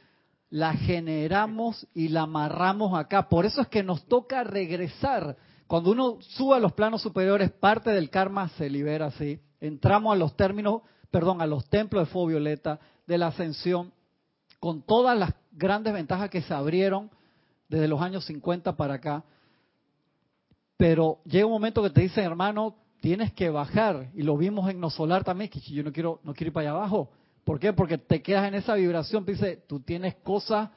S1: la generamos y la amarramos acá. Por eso es que nos toca regresar. Cuando uno sube a los planos superiores, parte del karma se libera así. Entramos a los términos, perdón, a los templos de fuego violeta, de la ascensión, con todas las grandes ventajas que se abrieron desde los años 50 para acá. Pero llega un momento que te dicen, hermano, tienes que bajar. Y lo vimos en Nosolar también, que yo no quiero, no quiero ir para allá abajo. ¿Por qué? Porque te quedas en esa vibración. Dice, tú tienes cosas,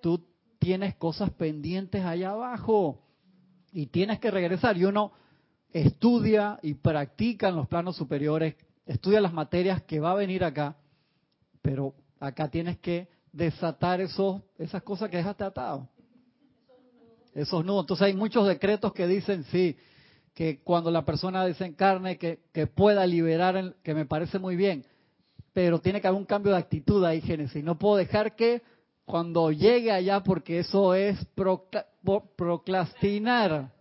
S1: tú tienes cosas pendientes allá abajo. Y tienes que regresar. Y uno estudia y practica en los planos superiores, estudia las materias que va a venir acá. Pero acá tienes que desatar esos, esas cosas que dejaste atado. Esos nudos. Entonces hay muchos decretos que dicen, sí, que cuando la persona desencarne, que, que pueda liberar, que me parece muy bien, pero tiene que haber un cambio de actitud ahí, Génesis. No puedo dejar que cuando llegue allá, porque eso es procrastinar.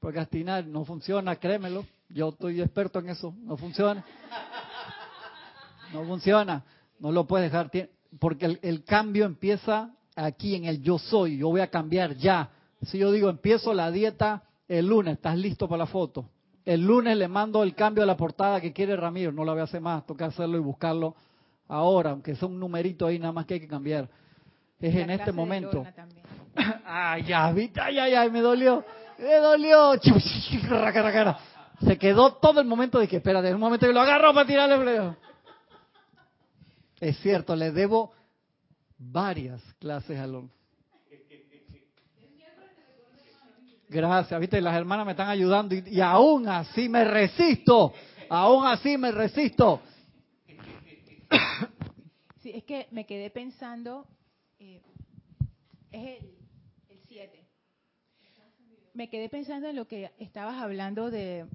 S1: Procrastinar no funciona, créemelo. Yo estoy experto en eso. No funciona. No funciona. No lo puedes dejar porque el, cambio empieza aquí en el yo soy, yo voy a cambiar ya. Si yo digo, empiezo la dieta el lunes, ¿estás listo para la foto? El lunes le mando el cambio de la portada que quiere Ramiro, no la voy a hacer más, toca hacerlo y buscarlo ahora, aunque sea un numerito ahí nada más que hay que cambiar. Es en este momento. [LAUGHS] ay, ya, ay, ay, ay, me dolió, me dolió. [LAUGHS] Se quedó todo el momento de que, espérate, en un momento que lo agarro para tirarle. Es cierto, le debo varias clases a los... Gracias, viste, las hermanas me están ayudando y, aún así me resisto, aún así me resisto.
S6: Sí, es que me quedé pensando, eh, es el 7. Me quedé pensando en lo que estabas hablando de,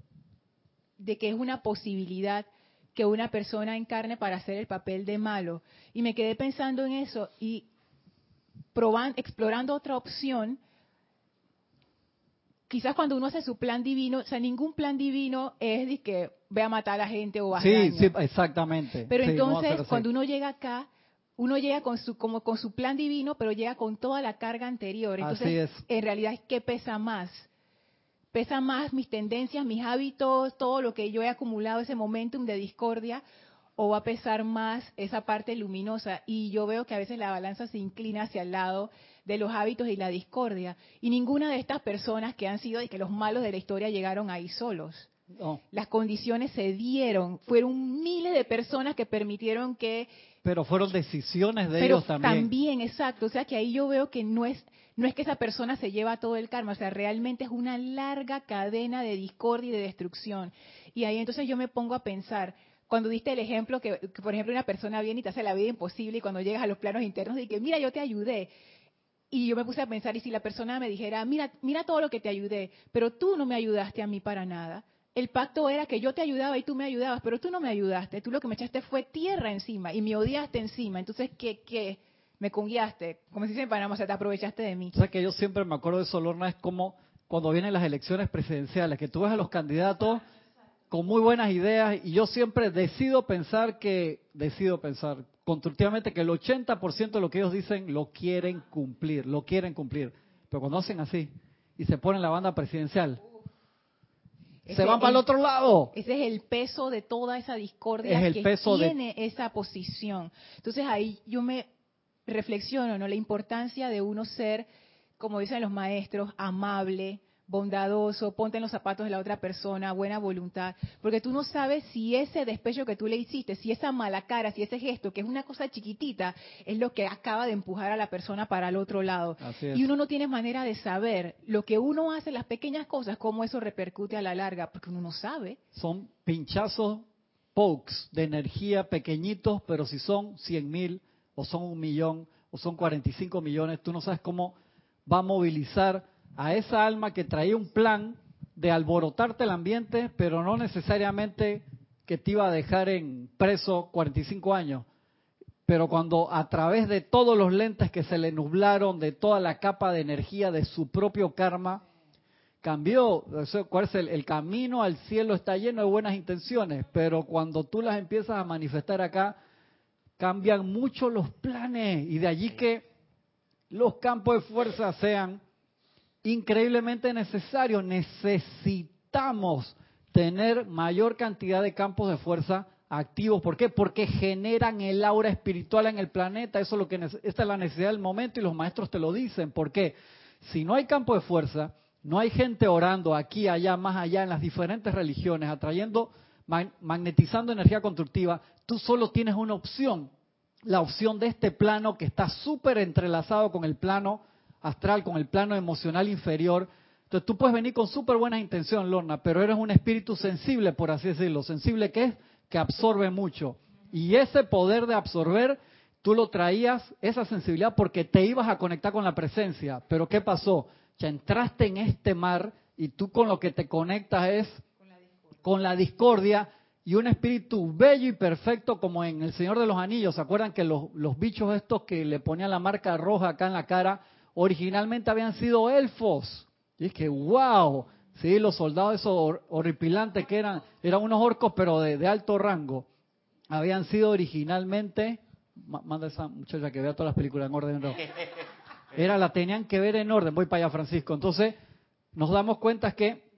S6: de que es una posibilidad que una persona encarne para hacer el papel de malo. Y me quedé pensando en eso y probando, explorando otra opción. Quizás cuando uno hace su plan divino, o sea, ningún plan divino es de que ve a matar a la gente o a
S1: Sí, sí, exactamente.
S6: Pero entonces, cuando uno llega acá, uno llega con su como con su plan divino, pero llega con toda la carga anterior. Entonces, en realidad, ¿qué pesa más? pesa más mis tendencias, mis hábitos, todo lo que yo he acumulado, ese momentum de discordia, o va a pesar más esa parte luminosa. Y yo veo que a veces la balanza se inclina hacia el lado de los hábitos y la discordia. Y ninguna de estas personas que han sido y que los malos de la historia llegaron ahí solos. Las condiciones se dieron, fueron miles de personas que permitieron que
S1: Pero fueron decisiones de ellos también.
S6: También, exacto. O sea que ahí yo veo que no es no es que esa persona se lleva todo el karma, o sea, realmente es una larga cadena de discordia y de destrucción. Y ahí entonces yo me pongo a pensar, cuando diste el ejemplo que, por ejemplo, una persona viene y te hace la vida imposible y cuando llegas a los planos internos y que, mira, yo te ayudé. Y yo me puse a pensar, y si la persona me dijera, mira, mira todo lo que te ayudé, pero tú no me ayudaste a mí para nada. El pacto era que yo te ayudaba y tú me ayudabas, pero tú no me ayudaste. Tú lo que me echaste fue tierra encima y me odiaste encima. Entonces, ¿qué? qué? Me cunguiaste. Como si dice en Panamá, o sea, te aprovechaste de mí.
S1: O sea, que yo siempre me acuerdo de eso, Lorna, es como cuando vienen las elecciones presidenciales, que tú ves a los candidatos con muy buenas ideas y yo siempre decido pensar que, decido pensar constructivamente que el 80% de lo que ellos dicen lo quieren cumplir, lo quieren cumplir. Pero cuando hacen así y se ponen la banda presidencial, se van para el otro lado.
S6: Ese es el peso de toda esa discordia
S1: es el que
S6: tiene esa posición. Entonces ahí yo me reflexiono, ¿no? La importancia de uno ser, como dicen los maestros, amable, bondadoso, ponte en los zapatos de la otra persona, buena voluntad, porque tú no sabes si ese despecho que tú le hiciste, si esa mala cara, si ese gesto, que es una cosa chiquitita, es lo que acaba de empujar a la persona para el otro lado. Y uno no tiene manera de saber lo que uno hace, las pequeñas cosas, cómo eso repercute a la larga, porque uno no sabe.
S1: Son pinchazos, pokes de energía pequeñitos, pero si son 100 mil, o son un millón, o son 45 millones, tú no sabes cómo va a movilizar a esa alma que traía un plan de alborotarte el ambiente, pero no necesariamente que te iba a dejar en preso 45 años. Pero cuando a través de todos los lentes que se le nublaron, de toda la capa de energía de su propio karma, cambió, ¿cuál es el, el, camino al cielo? Está lleno de buenas intenciones, pero cuando tú las empiezas a manifestar acá, cambian mucho los planes y de allí que los campos de fuerza sean increíblemente necesario. Necesitamos tener mayor cantidad de campos de fuerza activos. ¿Por qué? Porque generan el aura espiritual en el planeta. Eso es lo que esta es la necesidad del momento y los maestros te lo dicen. ¿Por qué? Si no hay campo de fuerza, no hay gente orando aquí, allá, más allá en las diferentes religiones, atrayendo, magnetizando energía constructiva, tú solo tienes una opción, la opción de este plano que está súper entrelazado con el plano astral, con el plano emocional inferior. Entonces tú puedes venir con súper buenas intenciones, Lorna, pero eres un espíritu sensible, por así decirlo. ¿Sensible que es? Que absorbe mucho. Y ese poder de absorber, tú lo traías, esa sensibilidad, porque te ibas a conectar con la presencia. Pero ¿qué pasó? Ya entraste en este mar y tú con lo que te conectas es con la discordia, y un espíritu bello y perfecto como en El Señor de los Anillos. ¿Se acuerdan que los, los bichos estos que le ponían la marca roja acá en la cara originalmente habían sido elfos. Y es que, wow, sí, los soldados esos horripilantes que eran, eran unos orcos pero de, alto rango, habían sido originalmente, manda esa muchacha que vea todas las películas en orden, [LAUGHS] era la tenían que ver en orden, voy para allá Francisco. Entonces, nos damos cuenta que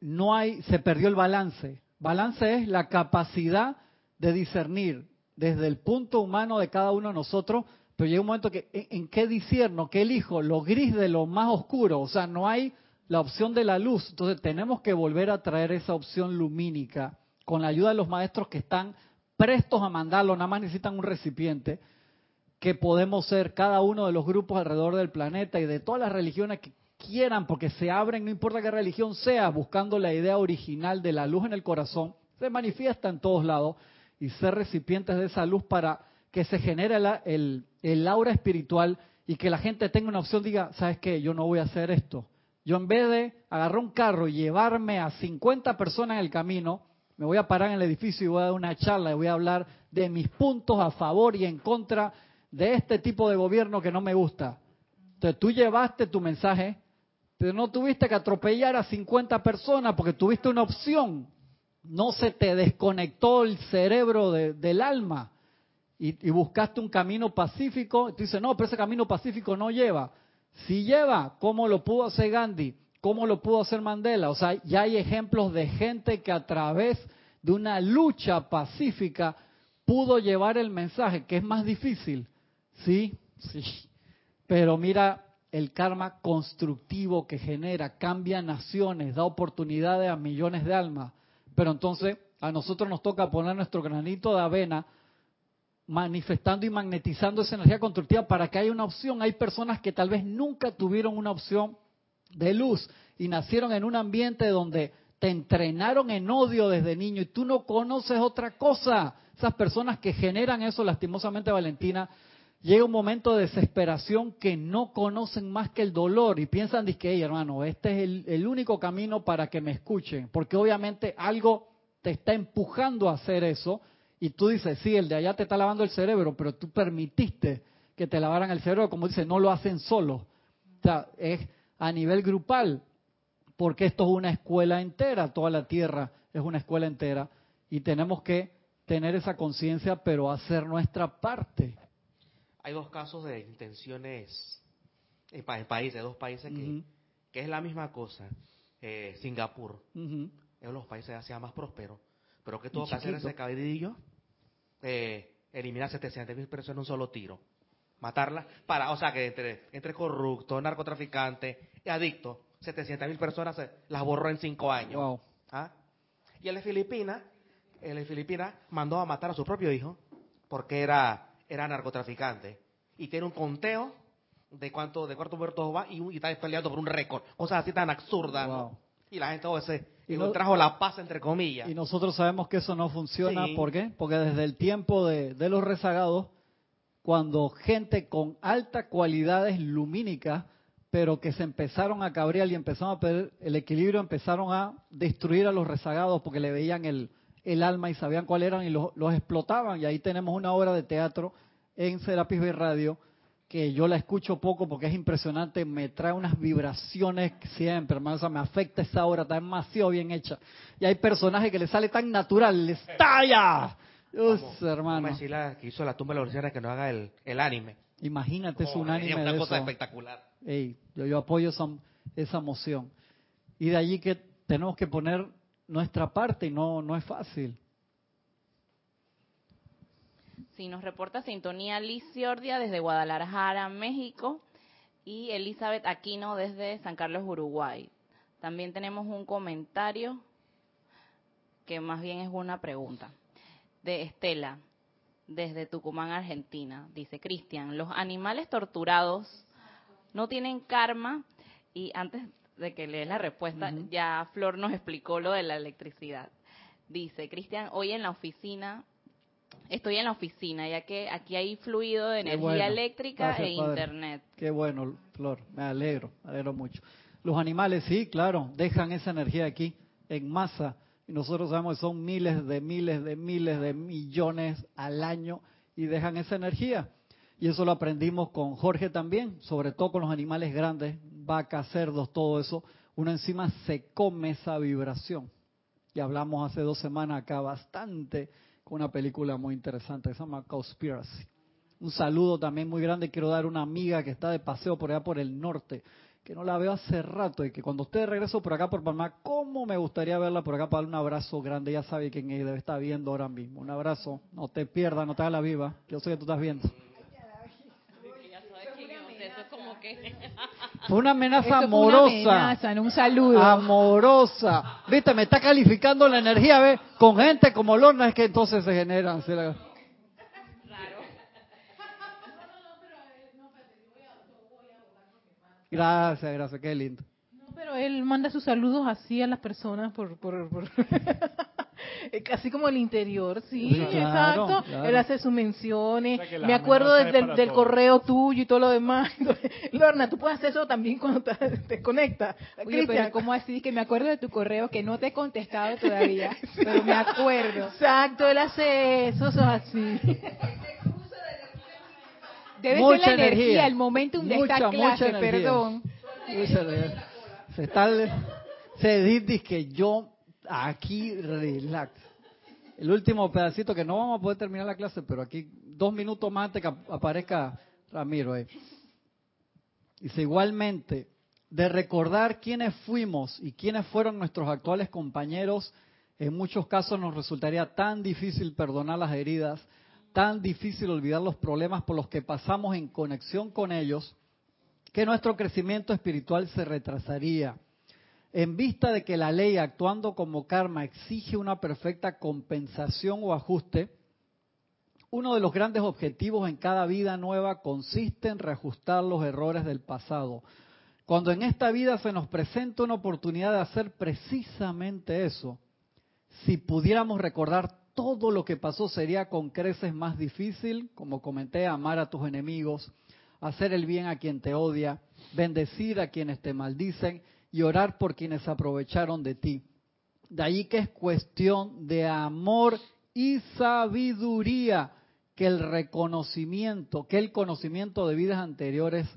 S1: no hay, se perdió el balance. Balance es la capacidad de discernir desde el punto humano de cada uno de nosotros pero llega un momento que, ¿en, qué disierno? ¿Qué elijo? Lo gris de lo más oscuro. O sea, no hay la opción de la luz. Entonces tenemos que volver a traer esa opción lumínica con la ayuda de los maestros que están prestos a mandarlo, nada más necesitan un recipiente, que podemos ser cada uno de los grupos alrededor del planeta y de todas las religiones que quieran, porque se abren, no importa qué religión sea, buscando la idea original de la luz en el corazón, se manifiesta en todos lados y ser recipientes de esa luz para que se genere el, aura espiritual y que la gente tenga una opción, diga, ¿sabes qué? Yo no voy a hacer esto. Yo en vez de agarrar un carro y llevarme a 50 personas en el camino, me voy a parar en el edificio y voy a dar una charla y voy a hablar de mis puntos a favor y en contra de este tipo de gobierno que no me gusta. Entonces tú llevaste tu mensaje, pero no tuviste que atropellar a 50 personas porque tuviste una opción. No se te desconectó el cerebro del alma y, buscaste un camino pacífico, y tú dices, no, pero ese camino pacífico no lleva. Si lleva, ¿cómo lo pudo hacer Gandhi? ¿Cómo lo pudo hacer Mandela? O sea, ya hay ejemplos de gente que a través de una lucha pacífica pudo llevar el mensaje, que es más difícil. Sí, sí. Pero mira el karma constructivo que genera, cambia naciones, da oportunidades a millones de almas. Pero entonces a nosotros nos toca poner nuestro granito de avena manifestando y magnetizando esa energía constructiva para que haya una opción. Hay personas que tal vez nunca tuvieron una opción de luz y nacieron en un ambiente donde te entrenaron en odio desde niño y tú no conoces otra cosa. Esas personas que generan eso, lastimosamente Valentina, llega un momento de desesperación que no conocen más que el dolor y piensan que, hermano, este es el único camino para que me escuchen, porque obviamente algo te está empujando a hacer eso y tú dices, sí, el de allá te está lavando el cerebro, pero tú permitiste que te lavaran el cerebro, como dice, no lo hacen solo. O sea, es a nivel grupal, porque esto es una escuela entera, toda la tierra es una escuela entera, y tenemos que tener esa conciencia, pero hacer nuestra parte.
S2: Hay dos casos de intenciones en, países, dos países que, que, es la misma cosa. Eh, Singapur es uno de los países de Asia más prósperos, pero que tuvo que hacer ese cabidillo eh, eliminar 700 mil personas en un solo tiro. Matarlas para, o sea, que entre, entre corruptos, narcotraficantes y adictos, 700 mil personas se, las borró en cinco años. ¿Ah? Y el de Filipinas, el de Filipinas mandó a matar a su propio hijo porque era, era narcotraficante. Y tiene un conteo de cuánto, de cuántos muertos va y, está peleando por un récord. Cosas así tan absurdas. Y la gente, oh, se y no, trajo la paz, entre comillas.
S1: Y nosotros sabemos que eso no funciona. ¿Por qué? Porque desde el tiempo de, de los rezagados, cuando gente con altas cualidades lumínicas, pero que se empezaron a cabrear y empezaron a perder el equilibrio, empezaron a destruir a los rezagados porque le veían el, el alma y sabían cuál eran y los, los explotaban. Y ahí tenemos una obra de teatro en Serapis Bay Radio que yo la escucho poco porque es impresionante, me trae unas vibraciones siempre, hermano, o sea, me afecta esa obra, está demasiado bien hecha. Y hay personajes que le sale tan natural, les estalla. Hermano.
S2: Vamos la que hizo la tumba de los que no haga el, el anime.
S1: Imagínate, es un anime
S2: una
S1: de
S2: cosa espectacular.
S1: Ey, yo, yo apoyo esa, esa emoción. Y de allí que tenemos que poner nuestra parte y no, no es fácil.
S4: Sí, nos reporta sintonía Liz Ciordia desde Guadalajara, México, y Elizabeth Aquino desde San Carlos, Uruguay. También tenemos un comentario que más bien es una pregunta de Estela desde Tucumán, Argentina. Dice Cristian, los animales torturados no tienen karma y antes de que lees la respuesta, ya Flor nos explicó lo de la electricidad. Dice, Cristian, hoy en la oficina Estoy en la oficina, ya que aquí hay fluido de energía eléctrica e internet.
S1: Qué bueno, Flor, me alegro, me alegro mucho. Los animales, sí, claro, dejan esa energía aquí en masa. Y nosotros sabemos que son miles de miles de miles de millones al año y dejan esa energía. Y eso lo aprendimos con Jorge también, sobre todo con los animales grandes, vacas, cerdos, todo eso. Uno encima se come esa vibración. Y hablamos hace dos semanas acá bastante una película muy interesante, se llama Conspiracy. Un saludo también muy grande. Quiero dar a una amiga que está de paseo por allá por el norte, que no la veo hace rato y que cuando usted regreso por acá por Palma, ¿cómo me gustaría verla por acá para darle un abrazo grande? Ya sabe quién debe estar viendo ahora mismo. Un abrazo, no te pierdas, no te hagas la viva. Yo sé que tú estás viendo. Fue una amenaza amorosa. Una amenaza,
S6: un saludo.
S1: Amorosa. Viste, me está calificando la energía, ¿ves? Con gente como Lorna es que entonces se generan. Gracias, gracias, qué lindo.
S6: No, pero él manda sus saludos así a las personas por... por, por... [LAUGHS] [LAUGHS] Casi como el interior, sí, exacto. Él hace sus menciones. Me acuerdo del, correo tuyo y todo lo demás. [LAUGHS] Lorna, tú puedes hacer eso también cuando te, conectas. Oye, pero ¿cómo así? Que me acuerdo de tu correo que no te he contestado todavía, [LAUGHS] pero me acuerdo. Exacto, él hace eso, eso es así. Debe ser la energía, el momentum de esta clase, perdón.
S1: Se está, se dice que yo aquí relax. El último pedacito que no vamos a poder terminar la clase, pero aquí dos minutos más antes que aparezca Ramiro. Eh. Dice igualmente, de recordar quiénes fuimos y quiénes fueron nuestros actuales compañeros, en muchos casos nos resultaría tan difícil perdonar las heridas, tan difícil olvidar los problemas por los que pasamos en conexión con ellos, que nuestro crecimiento espiritual se retrasaría en vista de que la ley actuando como karma exige una perfecta compensación o ajuste, Uno de los grandes objetivos en cada vida nueva consiste en reajustar los errores del pasado. Cuando en esta vida se nos presenta una oportunidad de hacer precisamente eso, si pudiéramos recordar todo lo que pasó sería con creces más difícil, como comenté, amar a tus enemigos, hacer el bien a quien te odia, bendecir a quienes te maldicen y orar por quienes aprovecharon de ti. De ahí que es cuestión de amor y sabiduría que el reconocimiento, que el conocimiento de vidas anteriores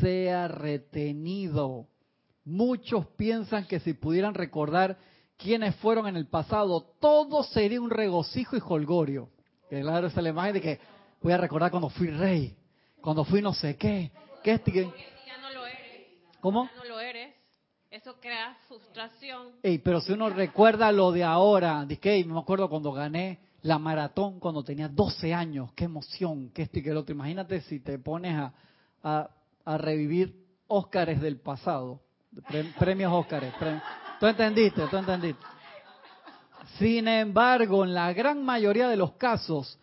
S1: sea retenido. Muchos piensan que si pudieran recordar quiénes fueron en el pasado, todo sería un regocijo y holgorio. Claro, esa es la imagen de que voy a recordar cuando fui rey, cuando fui no sé qué. ¿Qué
S5: es? Ya no lo eres.
S1: ¿Cómo?
S5: Ya no lo eres. Eso crea frustración.
S1: Ey, pero si uno recuerda lo de ahora, de que me acuerdo cuando gané la maratón cuando tenía 12 años, qué emoción, qué esto y qué lo otro. Imagínate si te pones a, a, revivir Óscares del pasado, premios Óscares. ¿Tú entendiste? ¿Tú entendiste? Sin embargo, en la gran mayoría de los casos,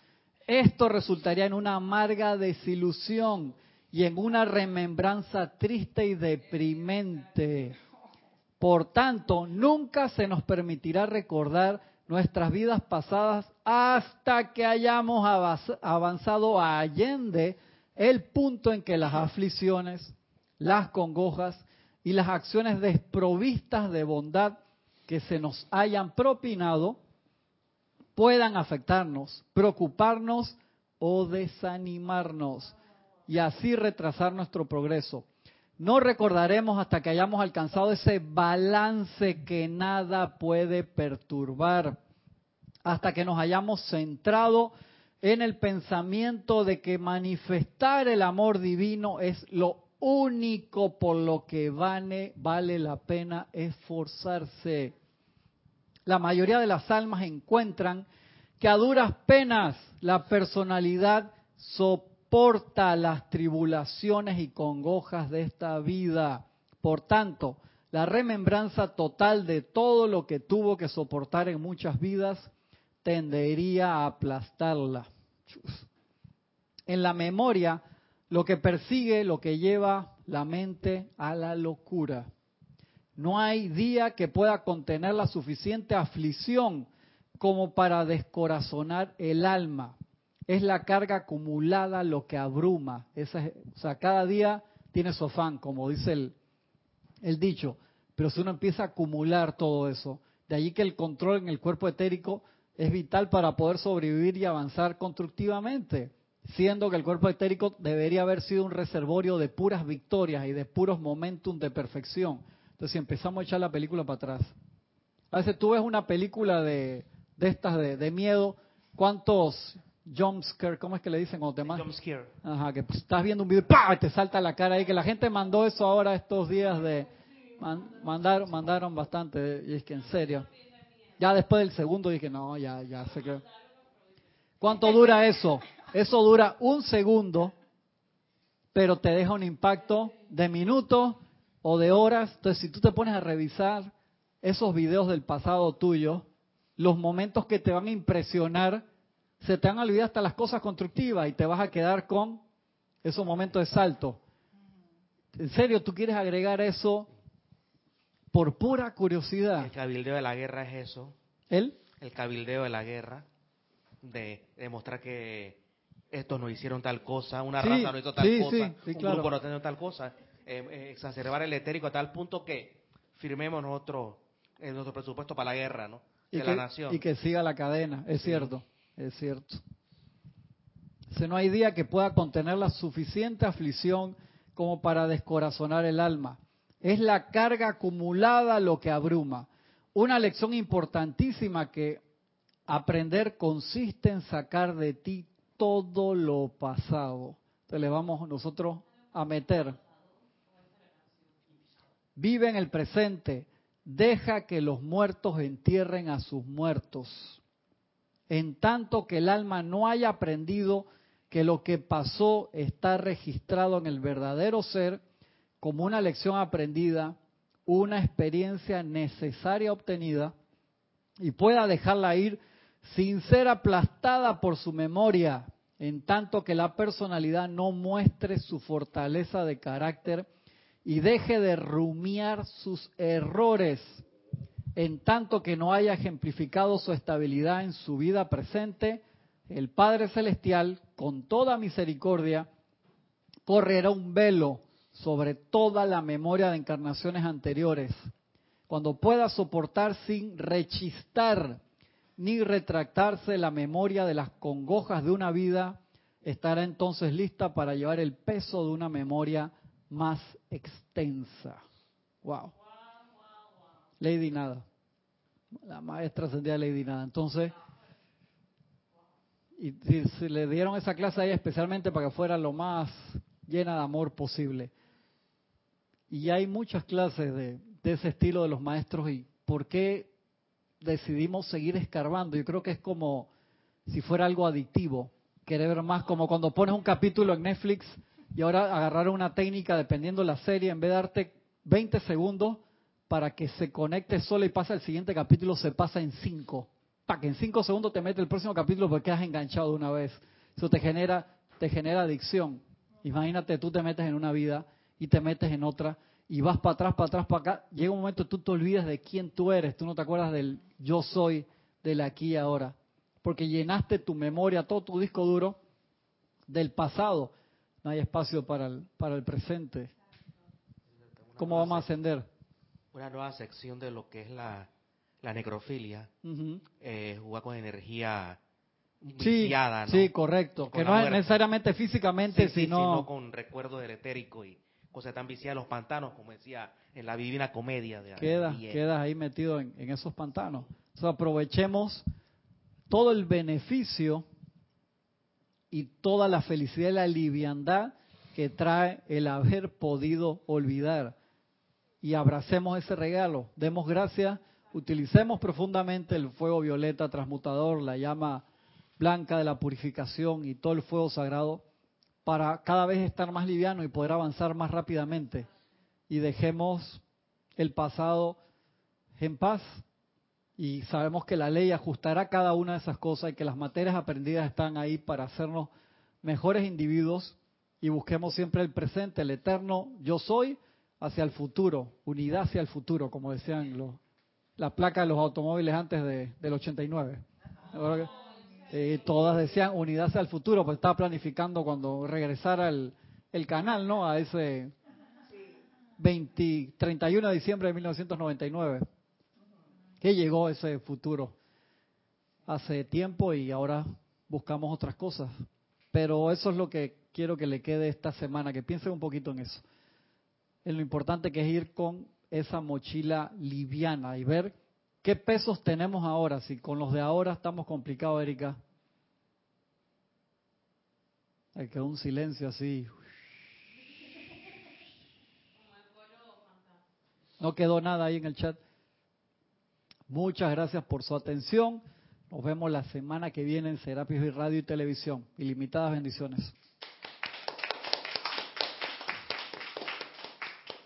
S1: esto resultaría en una amarga desilusión y en una remembranza triste y deprimente. Por tanto, nunca se nos permitirá recordar nuestras vidas pasadas hasta que hayamos avanzado a allende el punto en que las aflicciones, las congojas y las acciones desprovistas de bondad que se nos hayan propinado puedan afectarnos, preocuparnos o desanimarnos y así retrasar nuestro progreso. No recordaremos hasta que hayamos alcanzado ese balance que nada puede perturbar, hasta que nos hayamos centrado en el pensamiento de que manifestar el amor divino es lo único por lo que vale, vale la pena esforzarse. La mayoría de las almas encuentran que a duras penas la personalidad soporta soporta las tribulaciones y congojas de esta vida. Por tanto, la remembranza total de todo lo que tuvo que soportar en muchas vidas tendería a aplastarla. En la memoria, lo que persigue, lo que lleva la mente a la locura. No hay día que pueda contener la suficiente aflicción como para descorazonar el alma es la carga acumulada lo que abruma. Esa, o sea, cada día tiene su afán, como dice el, el dicho. Pero si uno empieza a acumular todo eso, de allí que el control en el cuerpo etérico es vital para poder sobrevivir y avanzar constructivamente, siendo que el cuerpo etérico debería haber sido un reservorio de puras victorias y de puros momentum de perfección. Entonces, si empezamos a echar la película para atrás, a veces tú ves una película de, estas de miedo, ¿cuántos jumpscare, ¿cómo es que le dicen cuando te mandan? Ajá, que pues, estás viendo un video y te salta la cara ahí, que la gente mandó eso ahora estos días de... mandaron, mandaron bastante, y es que en serio. Ya después del segundo dije, no, ya, ya sé que... ¿Cuánto dura eso? Eso dura un segundo, pero te deja un impacto de minutos o de horas. Entonces, si tú te pones a revisar esos videos del pasado tuyo, los momentos que te van a impresionar, se te han olvidado hasta las cosas constructivas y te vas a quedar con esos momentos de salto. ¿En serio tú quieres agregar eso por pura curiosidad?
S2: El cabildeo de la guerra es eso.
S1: ¿El?
S2: El cabildeo de la guerra, de demostrar que estos no hicieron tal cosa, una raza no hizo tal cosa, un grupo no hizo tal cosa. Eh, eh, exacerbar el etérico a tal punto que firmemos nosotros en nuestro presupuesto para la guerra, ¿no?
S1: De
S2: la nación.
S1: Y que siga la cadena, es cierto es cierto. Si no hay día que pueda contener la suficiente aflicción como para descorazonar el alma. Es la carga acumulada lo que abruma. Una lección importantísima que aprender consiste en sacar de ti todo lo pasado. Entonces le vamos nosotros a meter. Vive en el presente. Deja que los muertos entierren a sus muertos en tanto que el alma no haya aprendido que lo que pasó está registrado en el verdadero ser como una lección aprendida, una experiencia necesaria obtenida, y pueda dejarla ir sin ser aplastada por su memoria, en tanto que la personalidad no muestre su fortaleza de carácter y deje de rumiar sus errores, en tanto que no haya ejemplificado su estabilidad en su vida presente, el Padre Celestial, con toda misericordia, correrá un velo sobre toda la memoria de encarnaciones anteriores, cuando pueda soportar sin rechistar ni retractarse la memoria de las congojas de una vida, estará entonces lista para llevar el peso de una memoria más extensa. Wow. Lady Nada. La maestra ascendida Lady Nada. Entonces, y, se le dieron esa clase a ella especialmente para que fuera lo más llena de amor posible. Y hay muchas clases de, ese estilo de los maestros y por qué decidimos seguir escarbando. Yo creo que es como si fuera algo adictivo, querer ver más, como cuando pones un capítulo en Netflix y ahora agarrar una técnica dependiendo de la serie, en vez de darte 20 segundos para que se conecte solo y pase al siguiente capítulo, se pasa en 5. Para que en 5 segundos te mete el próximo capítulo porque has enganchado de una vez. Eso te genera, te genera adicción. Imagínate, tú te metes en una vida y te metes en otra y vas para atrás, para atrás, para acá, llega un momento tú te olvidas de quién tú eres, tú no te acuerdas del yo soy del aquí y ahora, porque llenaste tu memoria, todo tu disco duro del pasado. No hay espacio para el, para el presente. ¿Cómo vamos a ascender?
S2: Una nueva sección de lo que es la, la necrofilia, eh, jugar con energía viciada,
S1: sí, Sí, correcto. que no es necesariamente físicamente, sino... sino
S2: con recuerdo del etérico y cosas tan viciadas los pantanos, como decía en la divina comedia. De
S1: quedas, quedas ahí metido en, esos pantanos. aprovechemos todo el beneficio y toda la felicidad y la liviandad que trae el haber podido olvidar. Y abracemos ese regalo, demos gracias, utilicemos profundamente el fuego violeta transmutador, la llama blanca de la purificación y todo el fuego sagrado para cada vez estar más liviano y poder avanzar más rápidamente. Y dejemos el pasado en paz y sabemos que la ley ajustará cada una de esas cosas y que las materias aprendidas están ahí para hacernos mejores individuos y busquemos siempre el presente, el eterno yo soy hacia el futuro, unidad hacia el futuro, como decían los, la placa de los automóviles antes de, del 89. Eh, todas decían unidad hacia el futuro, pues estaba planificando cuando regresara el, canal, ¿no? A ese 20, 31 de diciembre de 1999. Que llegó ese futuro hace tiempo y ahora buscamos otras cosas. Pero eso es lo que quiero que le quede esta semana, que piensen un poquito en eso. En lo importante que es ir con esa mochila liviana y ver ¿Qué pesos tenemos ahora? Si con los de ahora estamos complicados, Erika. Hay quedó un silencio así. No quedó nada ahí en el chat. Muchas gracias por su atención. Nos vemos la semana que viene en Serapis y Radio y Televisión. Ilimitadas bendiciones.